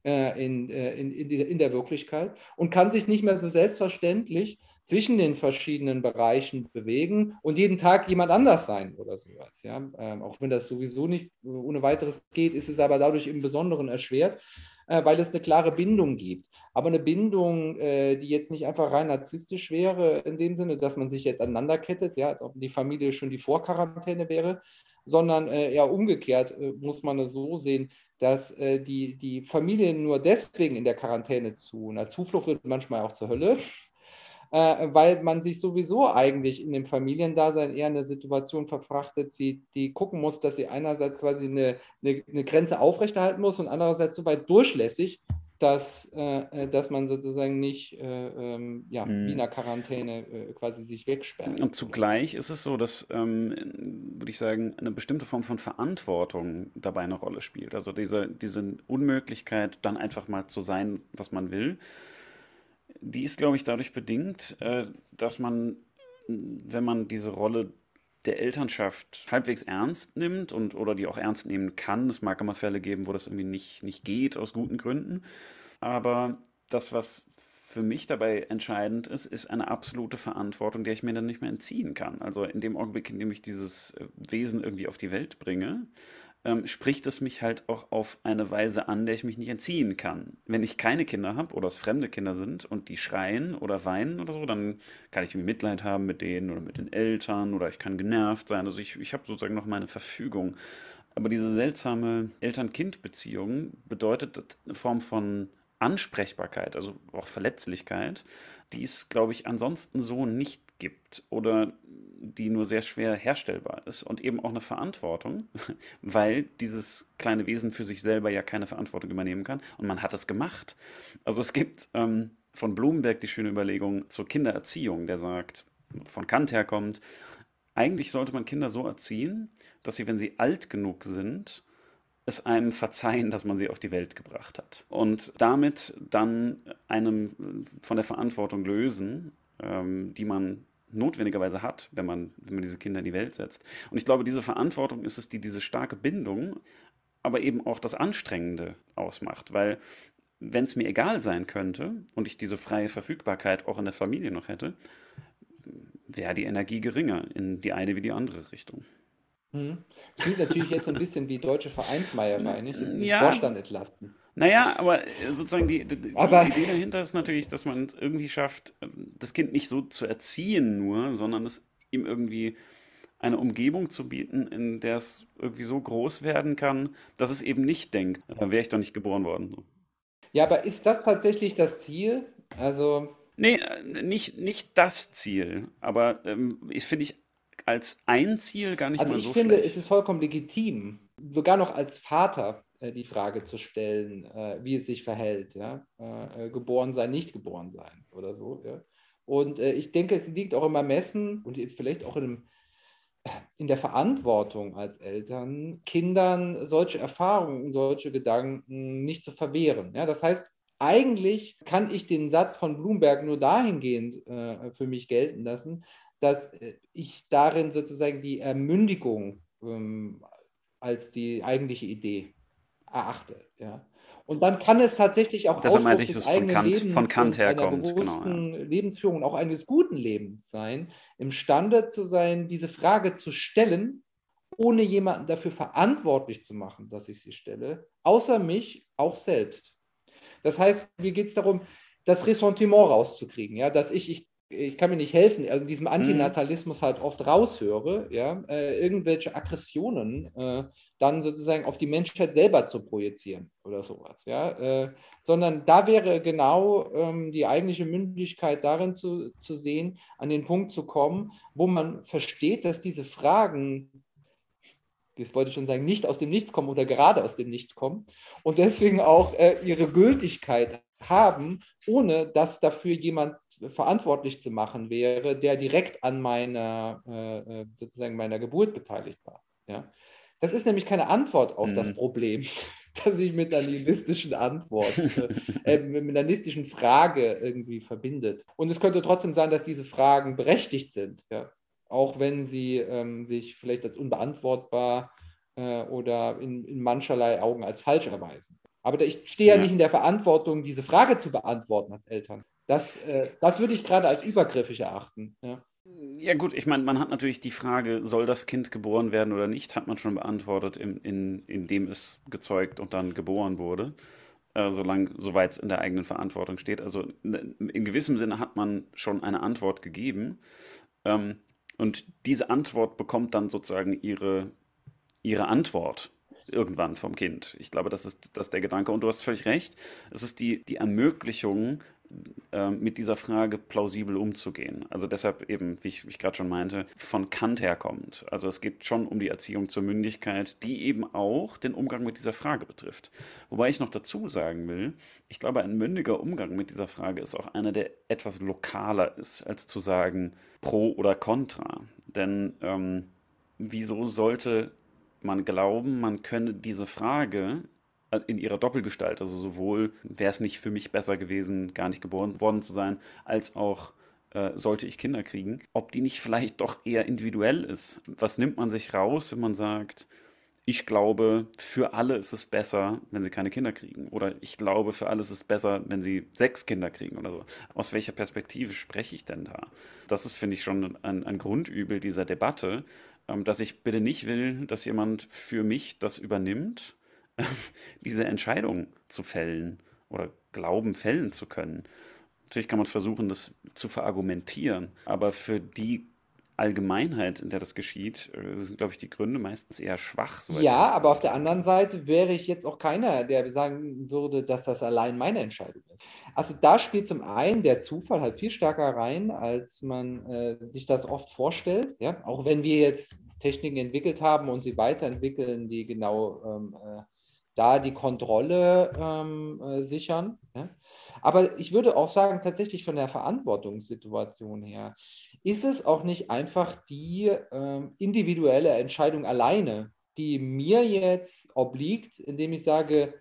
äh, in, in, in, der Wirklichkeit und kann sich nicht mehr so selbstverständlich zwischen den verschiedenen Bereichen bewegen und jeden Tag jemand anders sein oder sowas. Ja? Ähm, auch wenn das sowieso nicht ohne weiteres geht, ist es aber dadurch im Besonderen erschwert, äh, weil es eine klare Bindung gibt. Aber eine Bindung, äh, die jetzt nicht einfach rein narzisstisch wäre, in dem Sinne, dass man sich jetzt aneinander kettet, ja, als ob die Familie schon die Vorquarantäne wäre, sondern äh, eher umgekehrt äh, muss man es so sehen, dass äh, die, die Familie nur deswegen in der Quarantäne zu einer Zuflucht wird, manchmal auch zur Hölle, *laughs* äh, weil man sich sowieso eigentlich in dem Familiendasein eher eine Situation verfrachtet sieht, die gucken muss, dass sie einerseits quasi eine, eine, eine Grenze aufrechterhalten muss und andererseits so weit durchlässig, dass, äh, äh dass man sozusagen nicht äh, ähm, ja, hm. wie in einer Quarantäne äh, quasi sich wegsperrt. Und zugleich ist es so, dass, ähm, würde ich sagen, eine bestimmte Form von Verantwortung dabei eine Rolle spielt. Also diese, diese Unmöglichkeit, dann einfach mal zu sein, was man will die ist, glaube ich, dadurch bedingt, äh, dass man, wenn man diese Rolle der Elternschaft halbwegs ernst nimmt und oder die auch ernst nehmen kann, es mag immer Fälle geben, wo das irgendwie nicht, nicht geht, aus guten Gründen. Aber das, was für mich dabei entscheidend ist, ist eine absolute Verantwortung, der ich mir dann nicht mehr entziehen kann. Also in dem Augenblick, in dem ich dieses äh, Wesen irgendwie auf die Welt bringe, ähm, spricht es mich halt auch auf eine Weise an, der ich mich nicht entziehen kann. Wenn ich keine Kinder habe oder es fremde Kinder sind und die schreien oder weinen oder so, dann kann ich irgendwie Mitleid haben mit denen oder mit den Eltern oder ich kann genervt sein. Also ich, ich habe sozusagen noch meine Verfügung. Aber diese seltsame Eltern-Kind-Beziehung bedeutet eine Form von Ansprechbarkeit, also auch Verletzlichkeit, die es, glaube ich, ansonsten so nicht gibt oder die nur sehr schwer herstellbar ist und eben auch eine Verantwortung, *laughs* weil dieses kleine Wesen für sich selber ja keine Verantwortung übernehmen kann und man hat es gemacht. Also es gibt ähm, von Blumenberg die schöne Überlegung zur Kindererziehung, der sagt, von Kant herkommt, eigentlich sollte man Kinder so erziehen, dass sie, wenn sie alt genug sind, es einem verzeihen, dass man sie auf die Welt gebracht hat. Und damit dann einem von der Verantwortung lösen, ähm, die man notwendigerweise hat, wenn man, wenn man diese Kinder in die Welt setzt. Und ich glaube, diese Verantwortung ist es, die diese starke Bindung, aber eben auch das Anstrengende ausmacht. Weil wenn es mir egal sein könnte und ich diese freie Verfügbarkeit auch in der Familie noch hätte, wäre die Energie geringer in die eine wie die andere Richtung. Hm. Das klingt natürlich jetzt so ein bisschen wie deutsche Vereinsmeierei, nicht? Den ja. Vorstand entlasten. Naja, aber äh, sozusagen die, die, die Idee dahinter ist natürlich, dass man es irgendwie schafft, ähm, das Kind nicht so zu erziehen nur, sondern es ihm irgendwie eine Umgebung zu bieten, in der es irgendwie so groß werden kann, dass es eben nicht denkt, da wäre ich doch nicht geboren worden. Ja, aber ist das tatsächlich das Ziel? Also. Nee, äh, nicht, nicht das Ziel. Aber ähm, ich finde ich als ein Ziel gar nicht also mal so ich finde, es ist vollkommen legitim, sogar noch als Vater äh, die Frage zu stellen, äh, wie es sich verhält. Ja? Äh, geboren sein, nicht geboren sein oder so. Ja? Und ich denke, es liegt auch im Ermessen und vielleicht auch in, einem, in der Verantwortung als Eltern, Kindern solche Erfahrungen, solche Gedanken nicht zu verwehren. Ja? Das heißt, eigentlich kann ich den Satz von Bloomberg nur dahingehend äh, für mich gelten lassen, dass äh, ich darin sozusagen die Ermündigung ähm, als die eigentliche Idee erachte. Ja. Und dann kann es tatsächlich auch Deshalb meinte ich, dass von Kant, Lebens von Kant herkommt. Genau, ja. Lebensführung, auch eines guten Lebens sein, imstande zu sein, diese Frage zu stellen, ohne jemanden dafür verantwortlich zu machen, dass ich sie stelle, außer mich auch selbst. Das heißt, mir geht es darum, das Ressentiment rauszukriegen, ja, dass ich, ich ich kann mir nicht helfen, also in diesem mhm. Antinatalismus halt oft raushöre, ja, äh, irgendwelche Aggressionen äh, dann sozusagen auf die Menschheit selber zu projizieren oder sowas, ja, äh, sondern da wäre genau ähm, die eigentliche Mündigkeit darin zu, zu sehen, an den Punkt zu kommen, wo man versteht, dass diese Fragen das wollte ich schon sagen, nicht aus dem Nichts kommen oder gerade aus dem Nichts kommen und deswegen auch äh, ihre Gültigkeit haben, ohne dass dafür jemand verantwortlich zu machen wäre, der direkt an meiner, äh, äh, sozusagen meiner Geburt beteiligt war. Ja? Das ist nämlich keine Antwort auf mhm. das Problem, *laughs* das sich mit einer nihilistischen Antwort, *laughs* äh, mit einer nihilistischen Frage irgendwie verbindet. Und es könnte trotzdem sein, dass diese Fragen berechtigt sind, ja? auch wenn sie ähm, sich vielleicht als unbeantwortbar äh, oder in, in mancherlei Augen als falsch erweisen. Aber ich stehe ja. ja nicht in der Verantwortung, diese Frage zu beantworten als Eltern. Das, äh, das würde ich gerade als übergriffig erachten. Ja. Ja gut, ich meine, man hat natürlich die Frage, soll das Kind geboren werden oder nicht, hat man schon beantwortet, in, in, indem es gezeugt und dann geboren wurde, äh, soweit es in der eigenen Verantwortung steht. Also in gewissem Sinne hat man schon eine Antwort gegeben ähm, und diese Antwort bekommt dann sozusagen ihre, ihre Antwort irgendwann vom Kind. Ich glaube, das ist, das ist der Gedanke. Und du hast völlig recht. Es ist die, die Ermöglichung, mit dieser Frage plausibel umzugehen. Also deshalb eben, wie ich, ich gerade schon meinte, von Kant herkommt. Also es geht schon um die Erziehung zur Mündigkeit, die eben auch den Umgang mit dieser Frage betrifft. Wobei ich noch dazu sagen will, ich glaube, ein mündiger Umgang mit dieser Frage ist auch einer, der etwas lokaler ist, als zu sagen pro oder contra. Denn ähm, wieso sollte man glauben, man könne diese Frage äh, in ihrer Doppelgestalt, also sowohl wäre es nicht für mich besser gewesen, gar nicht geboren worden zu sein, als auch äh, sollte ich Kinder kriegen, ob die nicht vielleicht doch eher individuell ist. Was nimmt man sich raus, wenn man sagt, ich glaube, für alle ist es besser, wenn sie keine Kinder kriegen. Oder ich glaube, für alle ist es besser, wenn sie sechs Kinder kriegen oder so. Aus welcher Perspektive spreche ich denn da? Das ist, finde ich, schon ein, ein Grundübel dieser Debatte, ähm, dass ich bitte nicht will, dass jemand für mich das übernimmt, *laughs* diese Entscheidung zu fällen oder glauben, fällen zu können. Natürlich kann man versuchen, das zu verargumentieren, aber für die Allgemeinheit, in der das geschieht, äh, sind, glaube ich, die Gründe meistens eher schwach. Ja, aber auf der anderen Seite wäre ich jetzt auch keiner, der sagen würde, dass das allein meine Entscheidung ist. Also da spielt zum einen der Zufall halt viel stärker rein, als man äh, sich das oft vorstellt. Ja? Auch wenn wir jetzt Techniken entwickelt haben und sie weiterentwickeln, die genau ähm, äh, da die Kontrolle ähm, äh, sichern. Ja? Aber ich würde auch sagen, tatsächlich von der Verantwortungssituation her, ist es auch nicht einfach die ähm, individuelle Entscheidung alleine, die mir jetzt obliegt, indem ich sage,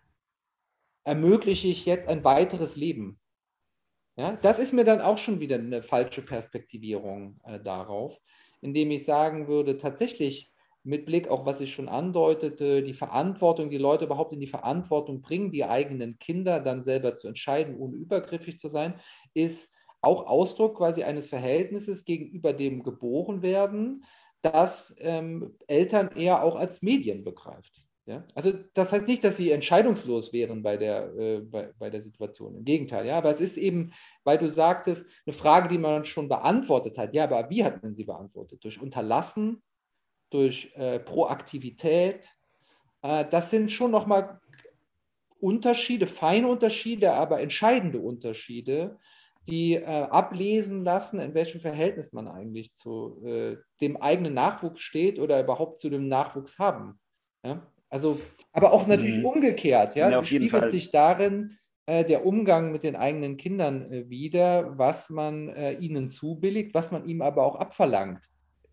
ermögliche ich jetzt ein weiteres Leben. Ja, das ist mir dann auch schon wieder eine falsche Perspektivierung äh, darauf, indem ich sagen würde, tatsächlich mit Blick auf, was ich schon andeutete, die Verantwortung, die Leute überhaupt in die Verantwortung bringen, die eigenen Kinder dann selber zu entscheiden, ohne übergriffig zu sein, ist auch Ausdruck quasi eines Verhältnisses gegenüber dem Geborenwerden, das ähm, Eltern eher auch als Medien begreift. Ja? Also das heißt nicht, dass sie entscheidungslos wären bei der, äh, bei, bei der Situation. Im Gegenteil, ja, aber es ist eben, weil du sagtest, eine Frage, die man schon beantwortet hat. Ja, aber wie hat man sie beantwortet? Durch Unterlassen, durch äh, Proaktivität. Äh, das sind schon nochmal Unterschiede, feine Unterschiede, aber entscheidende Unterschiede, die äh, ablesen lassen, in welchem Verhältnis man eigentlich zu äh, dem eigenen Nachwuchs steht oder überhaupt zu dem Nachwuchs haben. Ja? Also, aber auch natürlich mhm. umgekehrt, ja, ja spiegelt sich darin äh, der Umgang mit den eigenen Kindern äh, wieder, was man äh, ihnen zubilligt, was man ihm aber auch abverlangt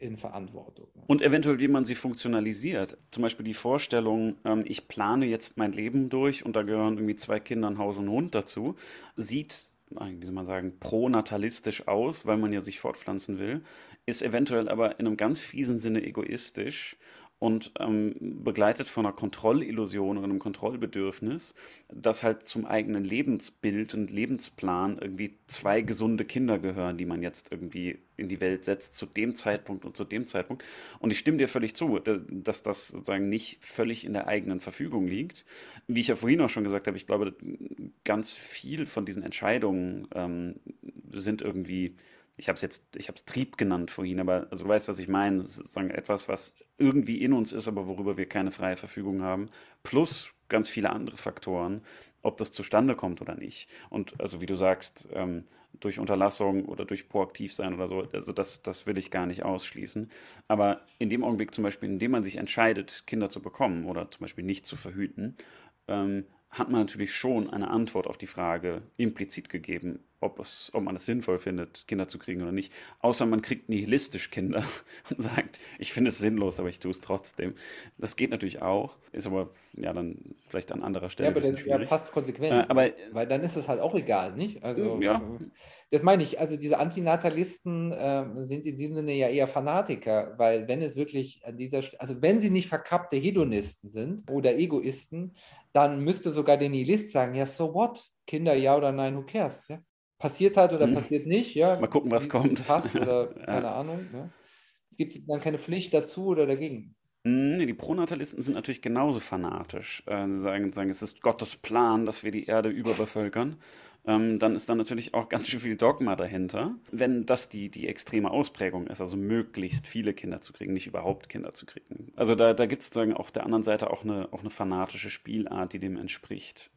in Verantwortung. Und eventuell, wie man sie funktionalisiert. Zum Beispiel die Vorstellung, ähm, ich plane jetzt mein Leben durch und da gehören irgendwie zwei Kinder, ein Haus und ein Hund dazu, sieht, wie soll man sagen, pronatalistisch aus, weil man ja sich fortpflanzen will, ist eventuell aber in einem ganz fiesen Sinne egoistisch und ähm, begleitet von einer Kontrollillusion oder einem Kontrollbedürfnis, dass halt zum eigenen Lebensbild und Lebensplan irgendwie zwei gesunde Kinder gehören, die man jetzt irgendwie in die Welt setzt, zu dem Zeitpunkt und zu dem Zeitpunkt. Und ich stimme dir völlig zu, dass das sozusagen nicht völlig in der eigenen Verfügung liegt. Wie ich ja vorhin auch schon gesagt habe, ich glaube, ganz viel von diesen Entscheidungen ähm, sind irgendwie ich habe es jetzt, ich habe es Trieb genannt vorhin, aber also du weißt, was ich meine. Es ist sozusagen etwas, was irgendwie in uns ist, aber worüber wir keine freie Verfügung haben. Plus ganz viele andere Faktoren, ob das zustande kommt oder nicht. Und also wie du sagst, ähm, durch Unterlassung oder durch proaktiv sein oder so, also das, das will ich gar nicht ausschließen. Aber in dem Augenblick zum Beispiel, in dem man sich entscheidet, Kinder zu bekommen oder zum Beispiel nicht zu verhüten, ähm, hat man natürlich schon eine Antwort auf die Frage implizit gegeben, ob, es, ob man es sinnvoll findet, Kinder zu kriegen oder nicht. Außer man kriegt nihilistisch Kinder *laughs* und sagt, ich finde es sinnlos, aber ich tue es trotzdem. Das geht natürlich auch, ist aber ja dann vielleicht an anderer Stelle. Ja, aber das ist ja fast konsequent. Äh, aber, weil dann ist es halt auch egal, nicht? Also, ja. Das meine ich, also diese Antinatalisten äh, sind in diesem Sinne ja eher Fanatiker, weil wenn es wirklich an dieser, also wenn sie nicht verkappte Hedonisten sind oder Egoisten, dann müsste sogar der Nihilist sagen, ja, so what? Kinder, ja oder nein, who cares? Ja? Passiert halt oder hm. passiert nicht, ja. Mal gucken, was kommt. Passt *laughs* oder ja. keine Ahnung. Ja? Es gibt dann keine Pflicht dazu oder dagegen. Hm, nee, die Pronatalisten sind natürlich genauso fanatisch. Äh, sie sagen, sagen, es ist Gottes Plan, dass wir die Erde überbevölkern. Ähm, dann ist da natürlich auch ganz schön viel Dogma dahinter. Wenn das die, die extreme Ausprägung ist, also möglichst viele Kinder zu kriegen, nicht überhaupt Kinder zu kriegen. Also da, da gibt es sozusagen auf der anderen Seite auch eine, auch eine fanatische Spielart, die dem entspricht.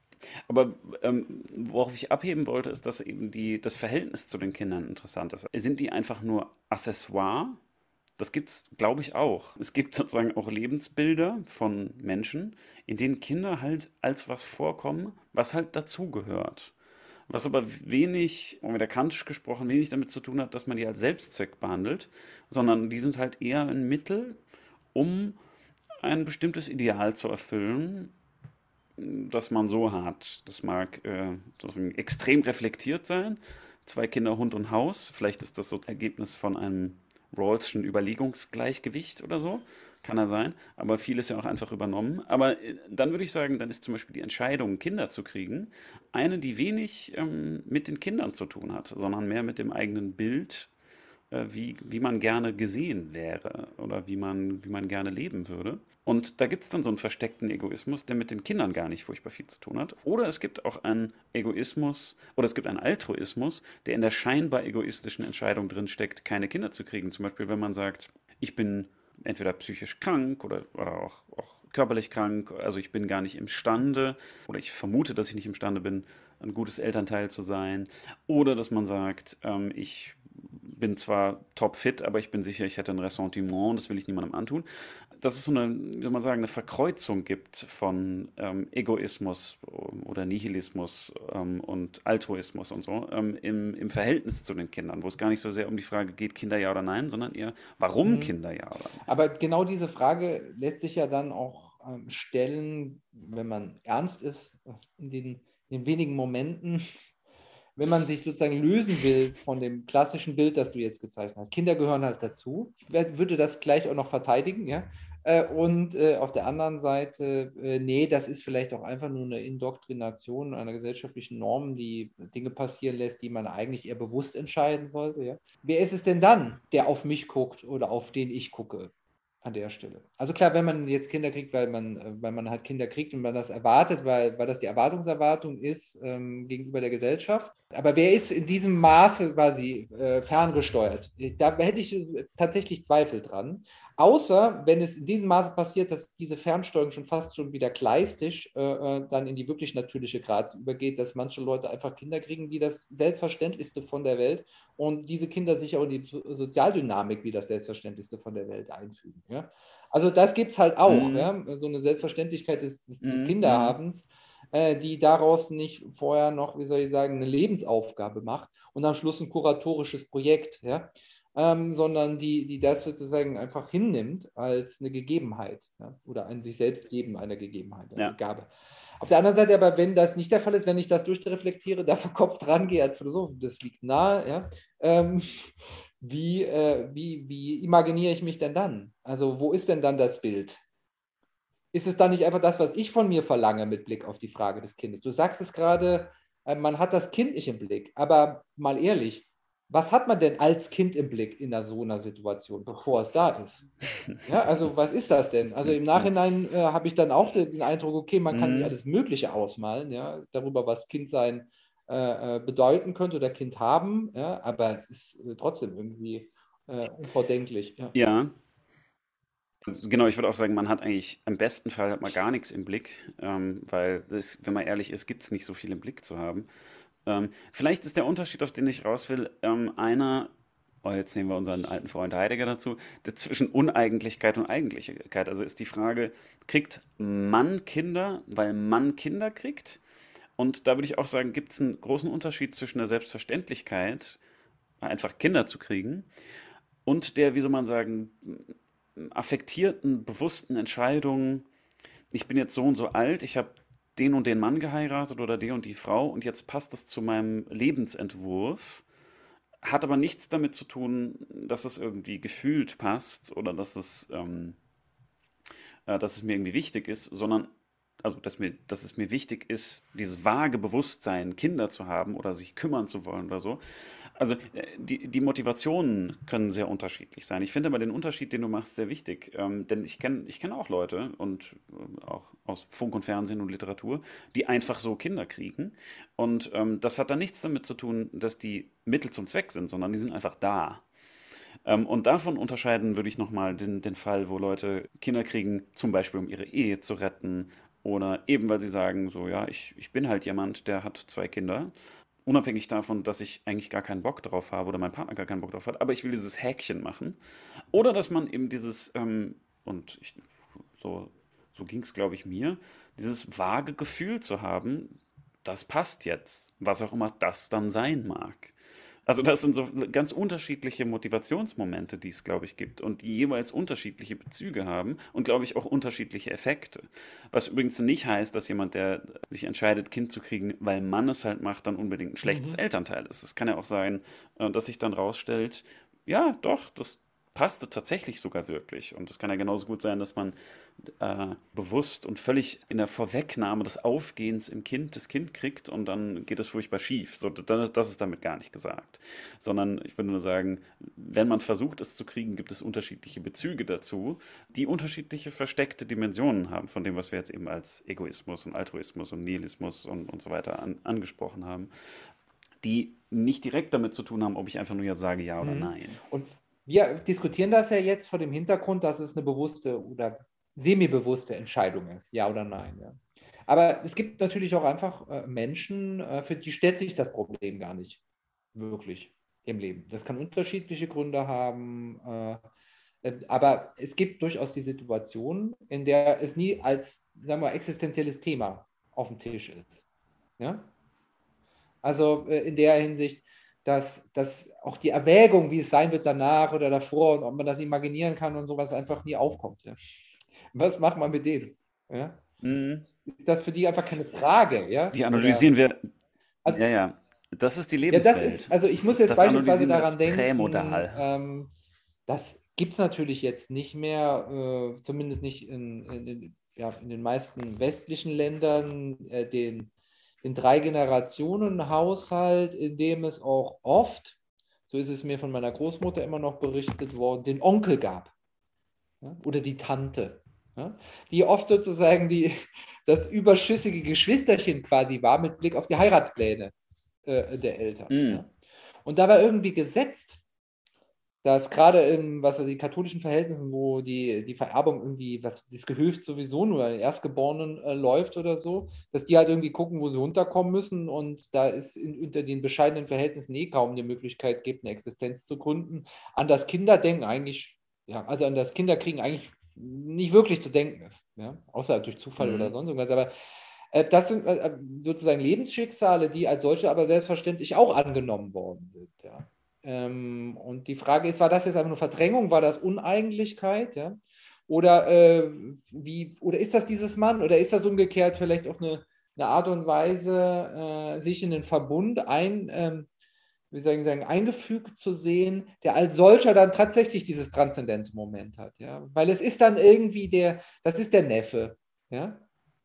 Aber ähm, worauf ich abheben wollte, ist, dass eben die, das Verhältnis zu den Kindern interessant ist. Sind die einfach nur Accessoire? Das gibt es, glaube ich, auch. Es gibt sozusagen auch Lebensbilder von Menschen, in denen Kinder halt als was vorkommen, was halt dazugehört was aber wenig, um wieder kantisch gesprochen, wenig damit zu tun hat, dass man die als Selbstzweck behandelt, sondern die sind halt eher ein Mittel, um ein bestimmtes Ideal zu erfüllen, das man so hat. Das mag äh, extrem reflektiert sein. Zwei Kinder, Hund und Haus. Vielleicht ist das so Ergebnis von einem Rawlschen Überlegungsgleichgewicht oder so kann er sein, aber viel ist ja auch einfach übernommen. Aber äh, dann würde ich sagen, dann ist zum Beispiel die Entscheidung, Kinder zu kriegen, eine, die wenig ähm, mit den Kindern zu tun hat, sondern mehr mit dem eigenen Bild, wie, wie man gerne gesehen wäre oder wie man, wie man gerne leben würde. Und da gibt es dann so einen versteckten Egoismus, der mit den Kindern gar nicht furchtbar viel zu tun hat. Oder es gibt auch einen Egoismus oder es gibt einen Altruismus, der in der scheinbar egoistischen Entscheidung drinsteckt, keine Kinder zu kriegen. Zum Beispiel, wenn man sagt, ich bin entweder psychisch krank oder, oder auch, auch körperlich krank, also ich bin gar nicht imstande oder ich vermute, dass ich nicht imstande bin, ein gutes Elternteil zu sein. Oder dass man sagt, ähm, ich bin zwar topfit, aber ich bin sicher, ich hätte ein Ressentiment, das will ich niemandem antun dass es so eine, wie soll man sagen, eine Verkreuzung gibt von ähm, Egoismus oder Nihilismus ähm, und Altruismus und so ähm, im, im Verhältnis zu den Kindern, wo es gar nicht so sehr um die Frage geht, Kinder ja oder nein, sondern eher, warum mhm. Kinder ja oder nein. Aber genau diese Frage lässt sich ja dann auch ähm, stellen, wenn man ernst ist, in den, in den wenigen Momenten, wenn man sich sozusagen lösen will von dem klassischen Bild, das du jetzt gezeichnet hast. Kinder gehören halt dazu. Ich würde das gleich auch noch verteidigen, ja. Äh, und äh, auf der anderen Seite, äh, nee, das ist vielleicht auch einfach nur eine Indoktrination einer gesellschaftlichen Norm, die Dinge passieren lässt, die man eigentlich eher bewusst entscheiden sollte. Ja? Wer ist es denn dann, der auf mich guckt oder auf den ich gucke? An der Stelle. Also klar, wenn man jetzt Kinder kriegt, weil man, weil man halt Kinder kriegt und man das erwartet, weil, weil das die Erwartungserwartung ist ähm, gegenüber der Gesellschaft. Aber wer ist in diesem Maße quasi äh, ferngesteuert? Da hätte ich tatsächlich Zweifel dran. Außer wenn es in diesem Maße passiert, dass diese Fernsteuerung schon fast schon wieder kleistisch äh, äh, dann in die wirklich natürliche Grad übergeht, dass manche Leute einfach Kinder kriegen wie das Selbstverständlichste von der Welt und diese Kinder sich auch in die Sozialdynamik wie das Selbstverständlichste von der Welt einfügen. Ja? Also das gibt es halt auch, mhm. ja? so eine Selbstverständlichkeit des, des, des mhm. Kinderhabens äh, die daraus nicht vorher noch, wie soll ich sagen, eine Lebensaufgabe macht und am Schluss ein kuratorisches Projekt. Ja? Ähm, sondern die, die das sozusagen einfach hinnimmt als eine Gegebenheit ja? oder ein sich selbst geben einer Gegebenheit, einer ja. Gabe. Auf der anderen Seite aber, wenn das nicht der Fall ist, wenn ich das durchreflektiere, da verkopft rangehe als Philosoph, das liegt nahe, ja, ähm, *laughs* wie, äh, wie, wie imaginiere ich mich denn dann? Also wo ist denn dann das Bild? Ist es dann nicht einfach das, was ich von mir verlange mit Blick auf die Frage des Kindes? Du sagst es gerade, äh, man hat das Kind nicht im Blick, aber mal ehrlich, was hat man denn als Kind im Blick in so einer Situation, bevor es da ist? Ja, also was ist das denn? Also im Nachhinein äh, habe ich dann auch den, Eindruck, okay, man kann mhm. sich alles Mögliche ausmalen, ja, darüber, was Kindsein äh, äh, bedeuten könnte oder Kind haben, ja, aber es ist äh, trotzdem irgendwie äh, unvordenklich. Ja. ja. Also, genau, ich würde auch sagen, man hat eigentlich im besten Fall hat man gar nichts im Blick, ähm, weil, das, wenn man ehrlich ist, gibt es nicht so viel im Blick zu haben. Ähm, vielleicht ist der Unterschied, auf den ich raus will, ähm, einer, oh, jetzt nehmen wir unseren alten Freund Heidegger dazu, zwischen Uneigentlichkeit und Eigentlichkeit. Also ist die Frage, kriegt Mann Kinder, weil Mann Kinder kriegt? Und da würde ich auch sagen, gibt es einen großen Unterschied zwischen der Selbstverständlichkeit, einfach Kinder zu kriegen, und der, wie soll man sagen, affektierten, bewussten Entscheidung, ich bin jetzt so und so alt, ich habe den und den Mann geheiratet oder die und die Frau und jetzt passt es zu meinem Lebensentwurf, hat aber nichts damit zu tun, dass es irgendwie gefühlt passt oder dass es, ähm, äh, dass es mir irgendwie wichtig ist, sondern also dass, mir, dass es mir wichtig ist, dieses vage Bewusstsein, Kinder zu haben oder sich kümmern zu wollen oder so, also äh, die, die Motivationen können sehr unterschiedlich sein. Ich finde aber den Unterschied, den du machst, sehr wichtig. Ähm, denn ich kenne ich kenn auch Leute und äh, auch aus Funk und Fernsehen und Literatur, die einfach so Kinder kriegen. Und ähm, das hat dann nichts damit zu tun, dass die Mittel zum Zweck sind, sondern die sind einfach da. Ähm, und davon unterscheiden würde ich nochmal den, den Fall, wo Leute Kinder kriegen, zum Beispiel um ihre Ehe zu retten oder eben weil sie sagen, so ja, ich, ich bin halt jemand, der hat zwei Kinder Unabhängig davon, dass ich eigentlich gar keinen Bock drauf habe oder mein Partner gar keinen Bock drauf hat, aber ich will dieses Häkchen machen. Oder dass man eben dieses, ähm, und ich, so, so ging es, glaube ich, mir, dieses vage Gefühl zu haben, das passt jetzt, was auch immer das dann sein mag. Also das sind so ganz unterschiedliche Motivationsmomente, die es, glaube ich, gibt und die jeweils unterschiedliche Bezüge haben und, glaube ich, auch unterschiedliche Effekte. Was übrigens nicht heißt, dass jemand, der sich entscheidet, Kind zu kriegen, weil man es halt macht, dann unbedingt ein schlechtes mhm. Elternteil ist. Es kann ja auch sein, äh, dass sich dann rausstellt, ja, doch, das passte tatsächlich sogar wirklich. Und es kann ja genauso gut sein, dass man äh, bewusst und völlig in der Vorwegnahme des Aufgehens im Kind das Kind kriegt und dann geht es furchtbar schief. So, das ist damit gar nicht gesagt. Sondern ich würde nur sagen, wenn man versucht, es zu kriegen, gibt es unterschiedliche Bezüge dazu, die unterschiedliche versteckte Dimensionen haben von dem, was wir jetzt eben als Egoismus und Altruismus und Nihilismus und, und so weiter an, angesprochen haben die nicht direkt damit zu tun haben, ob ich einfach nur ja sage ja oder mhm. nein. Und wir diskutieren das ja jetzt vor dem Hintergrund, dass es eine bewusste oder semi-bewusste Entscheidung ist, ja oder nein. Ja. Aber es gibt natürlich auch einfach äh, Menschen, äh, für die stellt sich das Problem gar nicht wirklich im Leben. Das kann unterschiedliche Gründe haben, äh, aber es gibt durchaus die Situation, in der es nie als, sagen wir, existenzielles Thema auf dem Tisch ist. Ja? Also in der Hinsicht, dass, dass auch die Erwägung, wie es sein wird danach oder davor und ob man das imaginieren kann und sowas einfach nie aufkommt. Ja. Was macht man mit denen? Ja? Mhm. Ist das für die einfach keine Frage? Ja? Die analysieren oder, wir. Also, ja, ja. Das ist die Lebenswelt. Ja, das ist, also ich muss jetzt das beispielsweise daran denken, ähm, das gibt es natürlich jetzt nicht mehr, äh, zumindest nicht in, in, ja, in, den meisten westlichen Ländern, äh, den in drei Generationen Haushalt, in dem es auch oft, so ist es mir von meiner Großmutter immer noch berichtet worden, den Onkel gab ja, oder die Tante, ja, die oft sozusagen die, das überschüssige Geschwisterchen quasi war mit Blick auf die Heratspläne äh, der Eltern. Mhm. Ja. Und da war irgendwie gesetzt, dass gerade in was weiß ich, katholischen Verhältnissen, wo die, die Vererbung irgendwie, was das Gehöft sowieso nur an den Erstgeborenen äh, läuft oder so, dass die halt irgendwie gucken, wo sie runterkommen müssen und da ist in, unter den bescheidenen Verhältnissen eh kaum die Möglichkeit gibt, eine Existenz zu gründen. An das Kinderdenken eigentlich, ja, also an das Kinderkriegen eigentlich nicht wirklich zu denken ist, ja, außer durch Zufall mhm. oder sonst irgendwas, aber äh, das sind äh, sozusagen Lebensschicksale, die als solche aber selbstverständlich auch angenommen worden sind, ja. Ähm, und die Frage ist, war das jetzt einfach nur Verdrängung, war das Uneigentlichkeit, ja? Oder, äh, wie, oder ist das dieses Mann oder ist das umgekehrt vielleicht auch eine, eine Art und Weise, äh, sich in den Verbund ein, ähm, wie soll ich sagen, eingefügt zu sehen, der als solcher dann tatsächlich dieses transzendente Moment hat, ja? Weil es ist dann irgendwie der, das ist der Neffe, ja?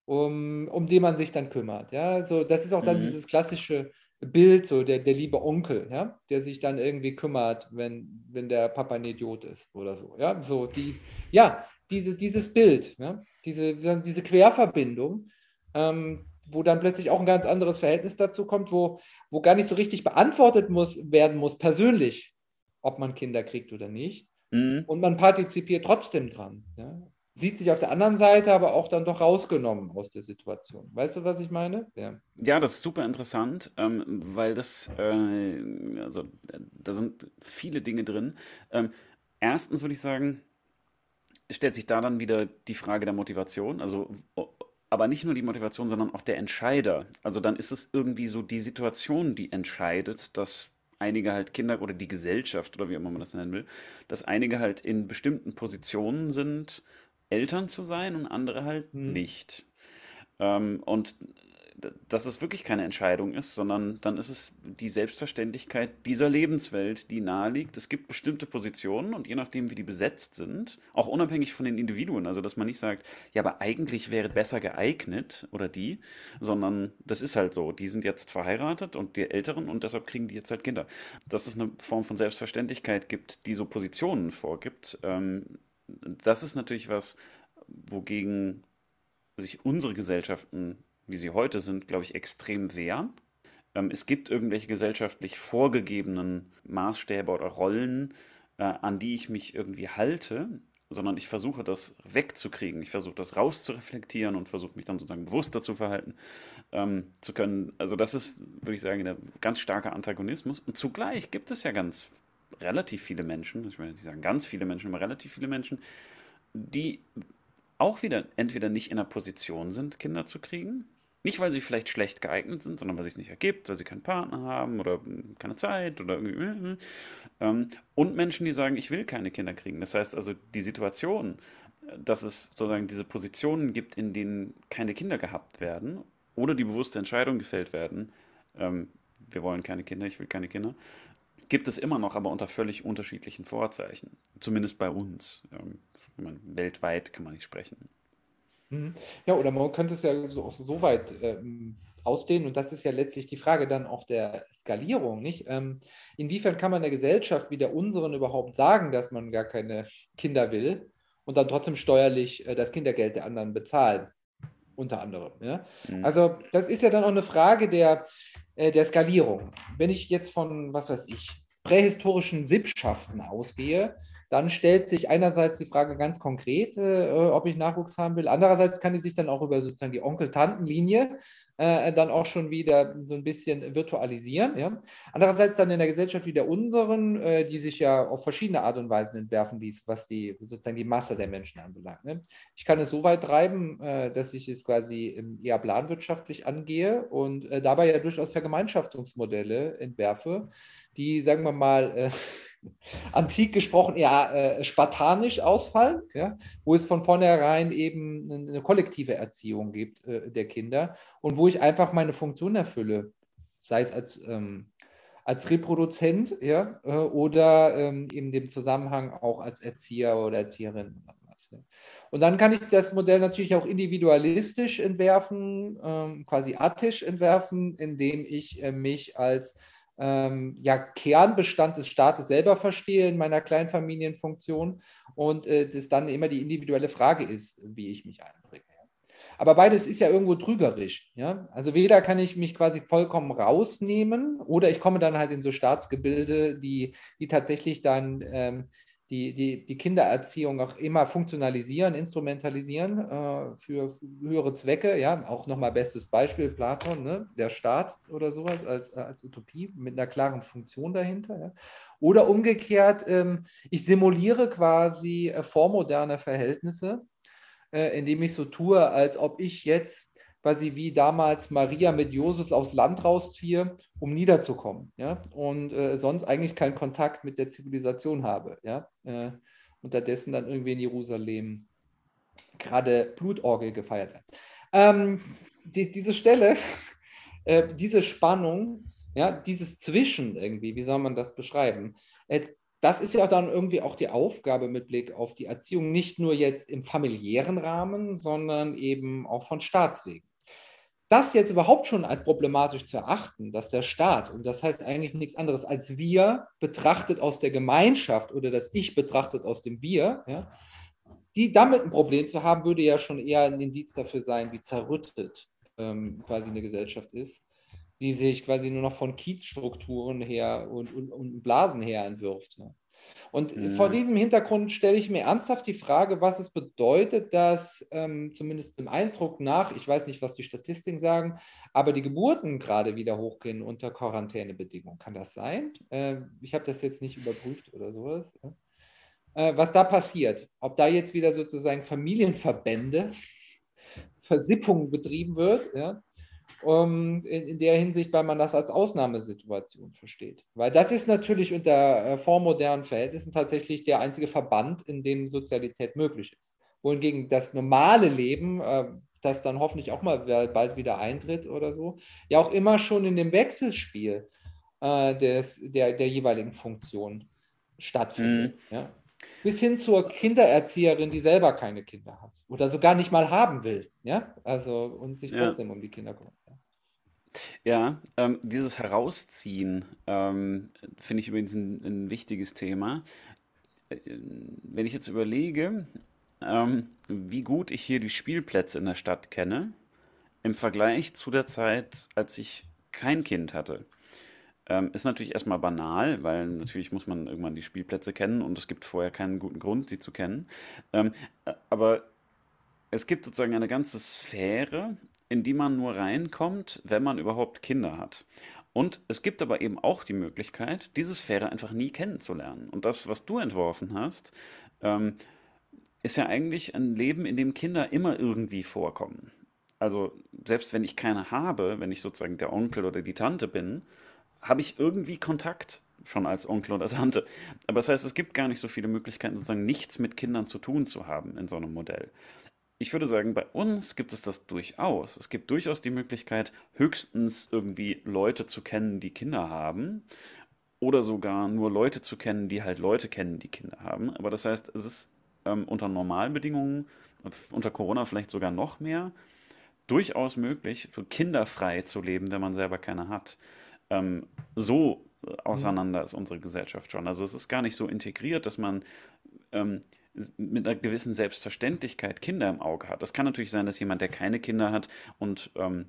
Um, um den man sich dann kümmert, ja? Also das ist auch dann mhm. dieses klassische Bild, so der, der liebe Onkel, ja, der sich dann irgendwie kümmert, wenn, wenn der Papa ein Idiot ist oder so. Ja, so die, ja, diese, dieses Bild, ja, diese, diese Querverbindung, ähm, wo dann plötzlich auch ein ganz anderes Verhältnis dazu kommt, wo, wo gar nicht so richtig beantwortet muss, werden muss, persönlich, ob man Kinder kriegt oder nicht. Mhm. Und man partizipiert trotzdem dran. Ja sieht sich auf der anderen Seite aber auch dann doch rausgenommen aus der Situation. Weißt du, was ich meine? Ja, ja das ist super interessant, ähm, weil das, äh, also da sind viele Dinge drin. Ähm, erstens würde ich sagen, stellt sich da dann wieder die Frage der Motivation, also aber nicht nur die Motivation, sondern auch der Entscheider. Also dann ist es irgendwie so die Situation, die entscheidet, dass einige halt Kinder oder die Gesellschaft oder wie immer man das nennen will, dass einige halt in bestimmten Positionen sind, Eltern zu sein und andere halt hm. nicht. Ähm, und dass es wirklich keine Entscheidung ist, sondern dann ist es die Selbstverständlichkeit dieser Lebenswelt, die naheliegt. Es gibt bestimmte Positionen und je nachdem, wie die besetzt sind, auch unabhängig von den Individuen, also dass man nicht sagt, ja, aber eigentlich wäre besser geeignet oder die, sondern das ist halt so, die sind jetzt verheiratet und die Älteren und deshalb kriegen die jetzt halt Kinder. Dass es eine Form von Selbstverständlichkeit gibt, die so Positionen vorgibt, ähm, das ist natürlich was, wogegen sich unsere Gesellschaften, wie sie heute sind, glaube ich, extrem wehren. Ähm, es gibt irgendwelche gesellschaftlich vorgegebenen Maßstäbe oder Rollen, äh, an die ich mich irgendwie halte, sondern ich versuche das wegzukriegen. Ich versuche das rauszureflektieren und versuche mich dann sozusagen bewusster zu verhalten ähm, zu können. Also das ist, würde ich sagen, ein ganz starker Antagonismus. Und zugleich gibt es ja ganz relativ viele Menschen, ich will nicht sagen ganz viele Menschen, aber relativ viele Menschen, die auch wieder entweder nicht in der Position sind, Kinder zu kriegen. Nicht, weil sie vielleicht schlecht geeignet sind, sondern weil es sich nicht ergibt, weil sie keinen Partner haben oder keine Zeit oder irgendwie. Ähm, und Menschen, die sagen, ich will keine Kinder kriegen. Das heißt also, die Situation, dass es sozusagen diese Positionen gibt, in denen keine Kinder gehabt werden oder die bewusste Entscheidung gefällt werden, ähm, wir wollen keine Kinder, ich will keine Kinder, Gibt es immer noch, aber unter völlig unterschiedlichen Vorzeichen. Zumindest bei uns. Ähm, meine, weltweit kann man nicht sprechen. Mhm. Ja, oder man könnte es ja so, so weit ähm, ausdehnen, und das ist ja letztlich die Frage dann auch der Skalierung, nicht? Ähm, inwiefern kann man der Gesellschaft wie der unseren überhaupt sagen, dass man gar keine Kinder will und dann trotzdem steuerlich äh, das Kindergeld der anderen bezahlen? Unter anderem. Ja? Mhm. Also, das ist ja dann auch eine Frage der, äh, der Skalierung. Wenn ich jetzt von, was weiß ich, prähistorischen Sippschaften ausgehe, dann stellt sich einerseits die Frage ganz konkret, äh, ob ich Nachwuchs haben will. Andererseits kann ich sich dann auch über sozusagen die Onkel-Tanten-Linie äh, dann auch schon wieder so ein bisschen virtualisieren. Ja? Andererseits dann in der Gesellschaft wie der unseren, äh, die sich ja auf verschiedene Art und Weisen entwerfen ließ, was die sozusagen die Masse der Menschen anbelangt. Ne? Ich kann es so weit treiben, äh, dass ich es quasi eher planwirtschaftlich angehe und äh, dabei ja durchaus Vergemeinschaftungsmodelle entwerfe, die, sagen wir mal, äh, antik gesprochen eher äh, spartanisch ausfallen, ja, wo es von vornherein eben eine kollektive Erziehung gibt äh, der Kinder und wo ich einfach meine Funktion erfülle, sei es als, ähm, als Reproduzent ja, äh, oder ähm, in dem Zusammenhang auch als Erzieher oder Erzieherin. Und dann kann ich das Modell natürlich auch individualistisch entwerfen, ähm, quasi attisch entwerfen, indem ich äh, mich als ähm, ja, Kernbestand des Staates selber verstehe in meiner Kleinfamilienfunktion und äh, das dann immer die individuelle Frage ist, wie ich mich einbringe. Aber beides ist ja irgendwo trügerisch. Ja? Also weder kann ich mich quasi vollkommen rausnehmen oder ich komme dann halt in so Staatsgebilde, die, die tatsächlich dann ähm, die, die, die Kindererziehung auch immer funktionalisieren, instrumentalisieren äh, für höhere Zwecke. Ja, auch nochmal bestes Beispiel, Platon, ne? der Staat oder sowas als, als Utopie mit einer klaren Funktion dahinter. Ja? Oder umgekehrt, ähm, ich simuliere quasi äh, vormoderne Verhältnisse äh, indem ich so tue, als ob ich jetzt quasi wie damals Maria mit Josef aufs Land rausziehe, um niederzukommen. Ja? Und äh, sonst eigentlich keinen Kontakt mit der Zivilisation habe. Ja? Äh, unterdessen dann irgendwie in Jerusalem gerade Blutorgel gefeiert wird. Ähm, die, diese Stelle, *laughs* äh, diese Spannung, ja, dieses Zwischen irgendwie, wie soll man das beschreiben? Äh, das ist ja dann irgendwie auch die Aufgabe mit Blick auf die Erziehung, nicht nur jetzt im familiären Rahmen, sondern eben auch von Staatswegen. Das jetzt überhaupt schon als problematisch zu erachten, dass der Staat, und das heißt eigentlich nichts anderes als wir, betrachtet aus der Gemeinschaft oder das Ich betrachtet aus dem Wir, ja, die damit ein Problem zu haben, würde ja schon eher ein Indiz dafür sein, wie zerrüttet ähm, quasi eine Gesellschaft ist die sich quasi nur noch von Kiezstrukturen her und, und, und Blasen her entwirft. Und mhm. vor diesem Hintergrund stelle ich mir ernsthaft die Frage, was es bedeutet, dass ähm, zumindest im Eindruck nach, ich weiß nicht, was die Statistiken sagen, aber die Geburten gerade wieder hochgehen unter Quarantänebedingungen. Kann das sein? Äh, ich habe das jetzt nicht überprüft oder sowas. Äh, was da passiert, ob da jetzt wieder sozusagen Familienverbände, Versippung betrieben wird, ja? Um, in, in, der Hinsicht, weil man das als Ausnahmesituation versteht. Weil das ist natürlich unter äh, vormodernen Verhältnissen tatsächlich der einzige Verband, in dem Sozialität möglich ist. Wohingegen das normale Leben, äh, das dann hoffentlich auch mal bald wieder eintritt oder so, ja auch immer schon in dem Wechselspiel äh, des, der, der jeweiligen Funktion stattfindet. Mhm. Ja? bis hin zur Kindererzieherin, die selber keine Kinder hat oder sogar nicht mal haben will, ja, also und sich trotzdem ja. um die Kinder kümmert. Ja, ähm, dieses Herausziehen ähm, finde ich übrigens ein, ein, wichtiges Thema. Äh, wenn ich jetzt überlege, ähm, wie gut ich hier die Spielplätze in der Stadt kenne, im Vergleich zu der Zeit, als ich kein Kind hatte. Ähm, ist natürlich erstmal banal, weil natürlich muss man irgendwann die Spielplätze kennen und es gibt vorher keinen guten Grund, sie zu kennen. Ähm, äh, aber es gibt sozusagen eine ganze Sphäre, in die man nur reinkommt, wenn man überhaupt Kinder hat. Und es gibt aber eben auch die Möglichkeit, diese Sphäre einfach nie kennenzulernen. Und das, was du entworfen hast, ähm, ist ja eigentlich ein Leben, in dem Kinder immer irgendwie vorkommen. Also selbst wenn ich keine habe, wenn ich sozusagen der Onkel oder die Tante bin, habe ich irgendwie Kontakt schon als Onkel oder Tante. Aber das heißt, es gibt gar nicht so viele Möglichkeiten, sozusagen nichts mit Kindern zu tun zu haben in so einem Modell. Ich würde sagen, bei uns gibt es das durchaus. Es gibt durchaus die Möglichkeit, höchstens irgendwie Leute zu kennen, die Kinder haben. Oder sogar nur Leute zu kennen, die halt Leute kennen, die Kinder haben. Aber das heißt, es ist ähm, unter normalen Bedingungen, unter Corona vielleicht sogar noch mehr, durchaus möglich, kinderfrei zu leben, wenn man selber keine hat. Ähm, so auseinander ist unsere Gesellschaft schon. Also es ist gar nicht so integriert, dass man ähm, mit einer gewissen Selbstverständlichkeit Kinder im Auge hat. Das kann natürlich sein, dass jemand, der keine Kinder hat und ähm,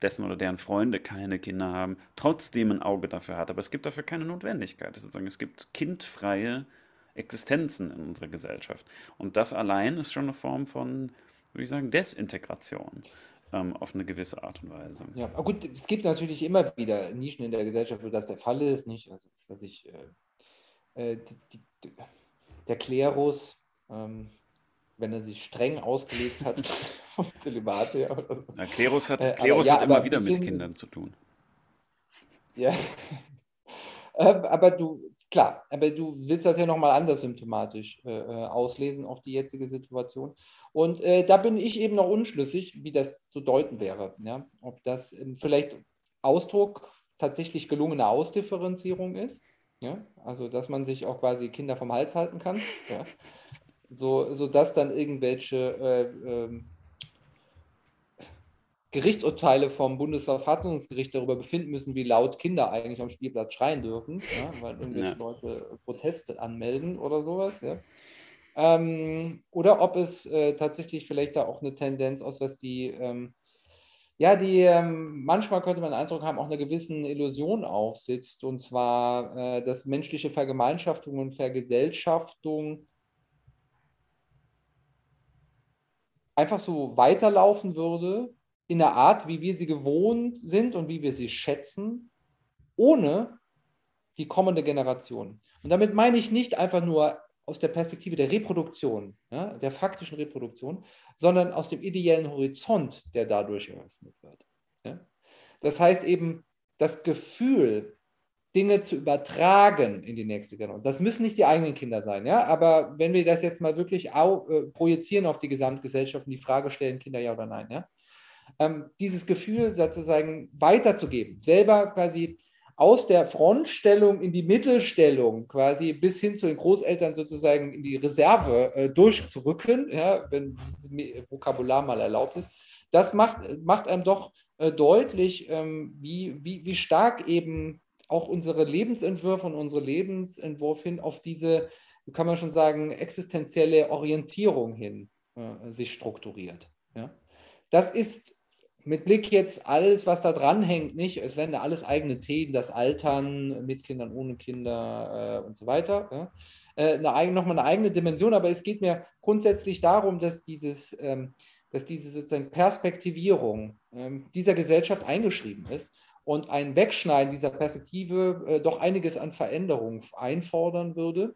dessen oder deren Freunde keine Kinder haben, trotzdem ein Auge dafür hat. Aber es gibt dafür keine Notwendigkeit. Sozusagen, es gibt kindfreie Existenzen in unserer Gesellschaft. Und das allein ist schon eine Form von, würde ich sagen, Desintegration ähm, auf eine gewisse Art und Weise. Ja, aber gut, es gibt natürlich immer wieder Nischen in der Gesellschaft, wo das der Fall ist, nicht? Also, was ich, äh, äh, die, die, der Klerus, ähm, wenn er sich streng ausgelegt hat *laughs* vom Zölibat her. So. Ja, Klerus hat, äh, Klerus ja, hat immer wieder mit Kindern zu tun. Ja, *laughs* ähm, aber du, klar, aber du willst das ja nochmal anders symptomatisch äh, äh, auslesen auf die jetzige Situation. Und äh, da bin ich eben noch unschlüssig, wie das zu deuten wäre. Ja? Ob das ähm, vielleicht Ausdruck tatsächlich gelungener Ausdifferenzierung ist. Ja? Also, dass man sich auch quasi Kinder vom Hals halten kann. Ja? So, sodass dann irgendwelche äh, äh, Gerichtsurteile vom Bundesverfassungsgericht darüber befinden müssen, wie laut Kinder eigentlich am Spielplatz schreien dürfen, ja? weil irgendwelche ja. Leute Proteste anmelden oder sowas. Ja? Ähm, oder ob es äh, tatsächlich vielleicht da auch eine Tendenz aus, was die, ähm, ja, die ähm, manchmal könnte man den Eindruck haben, auch einer gewissen Illusion aufsitzt. Und zwar, äh, dass menschliche Vergemeinschaftung und Vergesellschaftung einfach so weiterlaufen würde, in der Art, wie wir sie gewohnt sind und wie wir sie schätzen, ohne die kommende Generation. Und damit meine ich nicht einfach nur aus der Perspektive der Reproduktion, ja, der faktischen Reproduktion, sondern aus dem ideellen Horizont, der dadurch eröffnet wird. Ja. Das heißt eben, das Gefühl, Dinge zu übertragen in die nächste Generation. Das müssen nicht die eigenen Kinder sein, ja, aber wenn wir das jetzt mal wirklich au, äh, projizieren auf die Gesamtgesellschaft und die Frage stellen, Kinder ja oder nein, ja, ähm, dieses Gefühl sozusagen weiterzugeben, selber quasi aus der Frontstellung in die Mittelstellung quasi bis hin zu den Großeltern sozusagen in die Reserve äh, durchzurücken, ja, wenn dieses Vokabular mal erlaubt ist, das macht, macht einem doch äh, deutlich, ähm, wie, wie, wie stark eben auch unsere Lebensentwürfe und unsere Lebensentwurf hin auf diese, kann man schon sagen, existenzielle Orientierung hin äh, sich strukturiert. Ja? Das ist mit Blick jetzt alles, was da dran hängt, nicht, es werden ja alles eigene Themen, das Altern mit Kindern, ohne Kinder äh, und so weiter. Ja. Äh, eine, nochmal eine eigene Dimension, aber es geht mir grundsätzlich darum, dass, dieses, ähm, dass diese sozusagen Perspektivierung ähm, dieser Gesellschaft eingeschrieben ist und ein Wegschneiden dieser Perspektive äh, doch einiges an Veränderungen einfordern würde,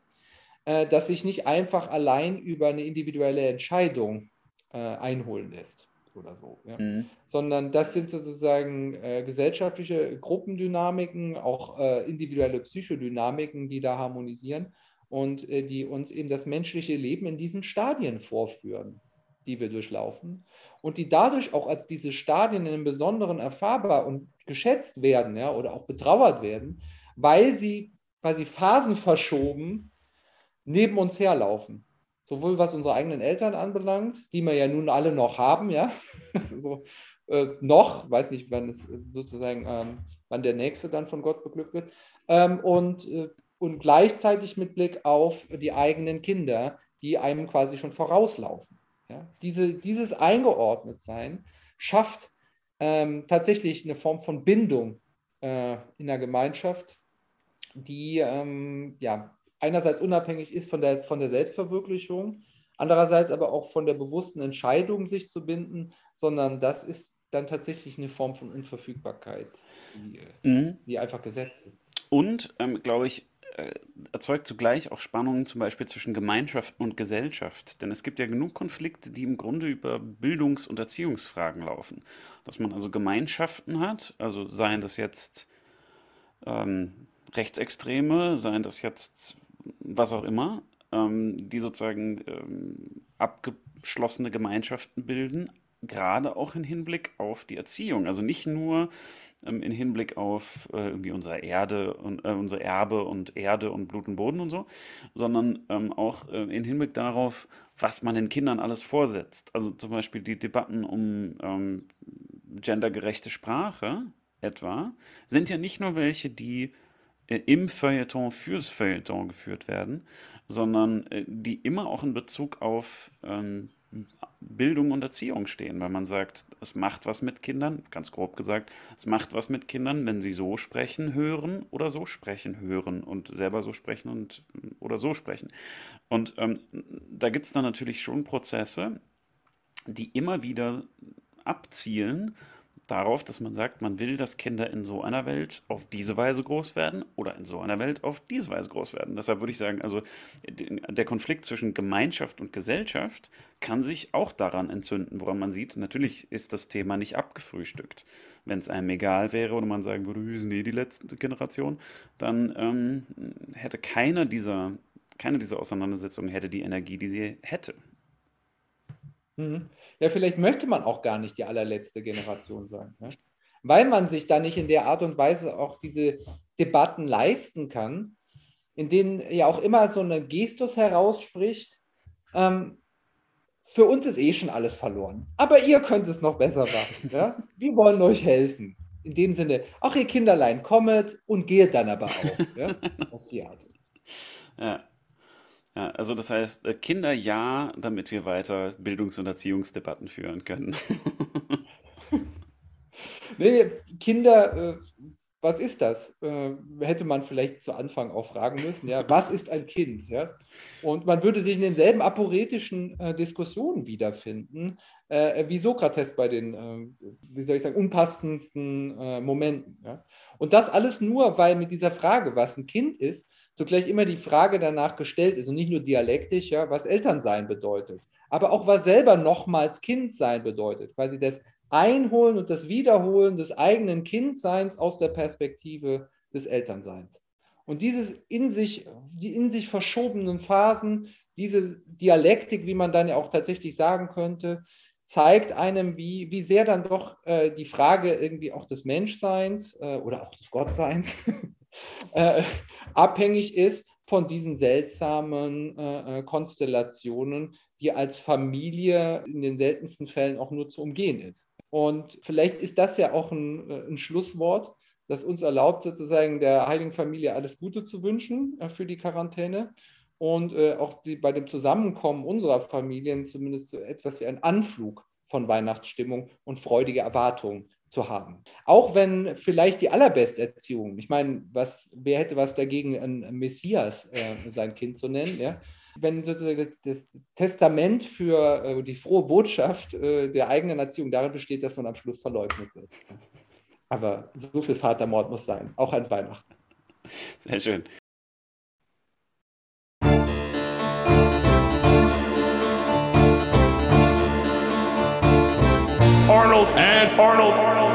äh, dass sich nicht einfach allein über eine individuelle Entscheidung äh, einholen lässt oder so. Ja. Mhm. Sondern das sind sozusagen äh, gesellschaftliche Gruppendynamiken, auch äh, individuelle Psychodynamiken, die da harmonisieren und äh, die uns eben das menschliche Leben in diesen Stadien vorführen, die wir durchlaufen und die dadurch auch als diese Stadien in einem Besonderen erfahrbar und geschätzt werden ja, oder auch betrauert werden, weil sie quasi phasenverschoben neben uns herlaufen sowohl was unsere eigenen Eltern anbelangt, die wir ja nun alle noch haben, ja, *laughs* so, äh, noch, weiß nicht, wann es sozusagen, ähm, wann der nächste dann von Gott beglückt wird, ähm, und, äh, und gleichzeitig mit Blick auf die eigenen Kinder, die einem quasi schon vorauslaufen. Ja? Diese, dieses Eingeordnetsein schafft ähm, tatsächlich eine Form von Bindung äh, in der Gemeinschaft, die ähm, ja, einerseits unabhängig ist von der, von der Selbstverwirklichung, andererseits aber auch von der bewussten Entscheidung, sich zu binden, sondern das ist dann tatsächlich eine Form von Unverfügbarkeit, die, mhm. die einfach gesetzt ist. Und, ähm, glaube ich, äh, erzeugt zugleich auch Spannungen zum Beispiel zwischen Gemeinschaft und Gesellschaft. Denn es gibt ja genug Konflikte, die im Grunde über Bildungs- und Erziehungsfragen laufen. Dass man also Gemeinschaften hat, also seien das jetzt ähm, Rechtsextreme, seien das jetzt was auch immer, ähm, die sozusagen ähm, abgeschlossene Gemeinschaften bilden, gerade auch im Hinblick auf die Erziehung. Also nicht nur ähm, im Hinblick auf äh, irgendwie unsere Erde und äh, unser Erbe und Erde und Blut und Boden und so, sondern ähm, auch äh, im Hinblick darauf, was man den Kindern alles vorsetzt. Also zum Beispiel die Debatten um ähm, gendergerechte Sprache etwa, sind ja nicht nur welche, die im Feuilleton fürs Feuilleton geführt werden, sondern äh, die immer auch in Bezug auf ähm, Bildung und Erziehung stehen, weil man sagt, es macht was mit Kindern, ganz grob gesagt, es macht was mit Kindern, wenn sie so sprechen, hören oder so sprechen, hören und selber so sprechen und oder so sprechen. Und ähm, da gibt es dann natürlich schon Prozesse, die immer wieder abzielen darauf, dass man sagt, man will, dass Kinder in so einer Welt auf diese Weise groß werden oder in so einer Welt auf diese Weise groß werden. Deshalb würde ich sagen, also der Konflikt zwischen Gemeinschaft und Gesellschaft kann sich auch daran entzünden, woran man sieht, natürlich ist das Thema nicht abgefrühstückt. Wenn es einem egal wäre oder man sagen würde, sind eh die letzte Generation, dann ähm, hätte keiner dieser, keine dieser Auseinandersetzungen hätte die Energie, die sie hätte. Mhm. Ja, vielleicht möchte man auch gar nicht die allerletzte Generation sein, ne? weil man sich da nicht in der Art und Weise auch diese Debatten leisten kann, in denen ja auch immer so eine Gestus herausspricht. Ähm, für uns ist eh schon alles verloren, aber ihr könnt es noch besser machen. Ja? Wir wollen euch helfen. In dem Sinne, auch ihr Kinderlein, kommet und geht dann aber auch. ja? Auf die Art. Ja. Ja, also das heißt, äh, Kinder ja, damit wir weiter Bildungs- und Erziehungsdebatten führen können. *laughs* nee, Kinder, äh, was ist das? Äh, hätte man vielleicht zu Anfang auch fragen müssen. Ja, was ist ein Kind? Ja? Und man würde sich in denselben aporetischen äh, Diskussionen wiederfinden, äh, wie Sokrates bei den, wie soll ich sagen, unpassendsten Momenten. Ja? Und das alles nur, weil mit dieser Frage, was ein Kind ist, zugleich immer die Frage danach gestellt ist und nicht nur dialektisch, ja, was Elternsein bedeutet, aber auch was selber nochmals Kindsein bedeutet, quasi das Einholen und das Wiederholen des eigenen Kindseins aus der Perspektive des Elternseins. Und dieses in sich, die in sich verschobenen Phasen, diese Dialektik, wie man dann ja auch tatsächlich sagen könnte, zeigt einem, wie, wie sehr dann doch äh, die Frage irgendwie auch des Menschseins äh, oder auch des Gottseins *laughs* äh, abhängig ist von diesen seltsamen äh, äh, Konstellationen, die als Familie in den seltensten Fällen auch nur zu umgehen ist. Und vielleicht ist das ja auch ein, äh, ein Schlusswort, das uns erlaubt, sozusagen der Heiligen Familie alles Gute zu wünschen äh, für die Quarantäne und äh, auch die, bei dem Zusammenkommen unserer Familien zumindest so etwas wie ein Anflug von Weihnachtsstimmung und freudige Erwartungen zu haben. Auch wenn vielleicht die allerbeste Erziehung, ich meine, was, wer hätte was dagegen, ein Messias äh, sein Kind zu nennen, ja? wenn sozusagen das, das Testament für äh, die frohe Botschaft äh, der eigenen Erziehung darin besteht, dass man am Schluss verleugnet wird. Aber so viel Vatermord muss sein, auch an Weihnachten. Sehr schön. Arnold and Arnold, Arnold.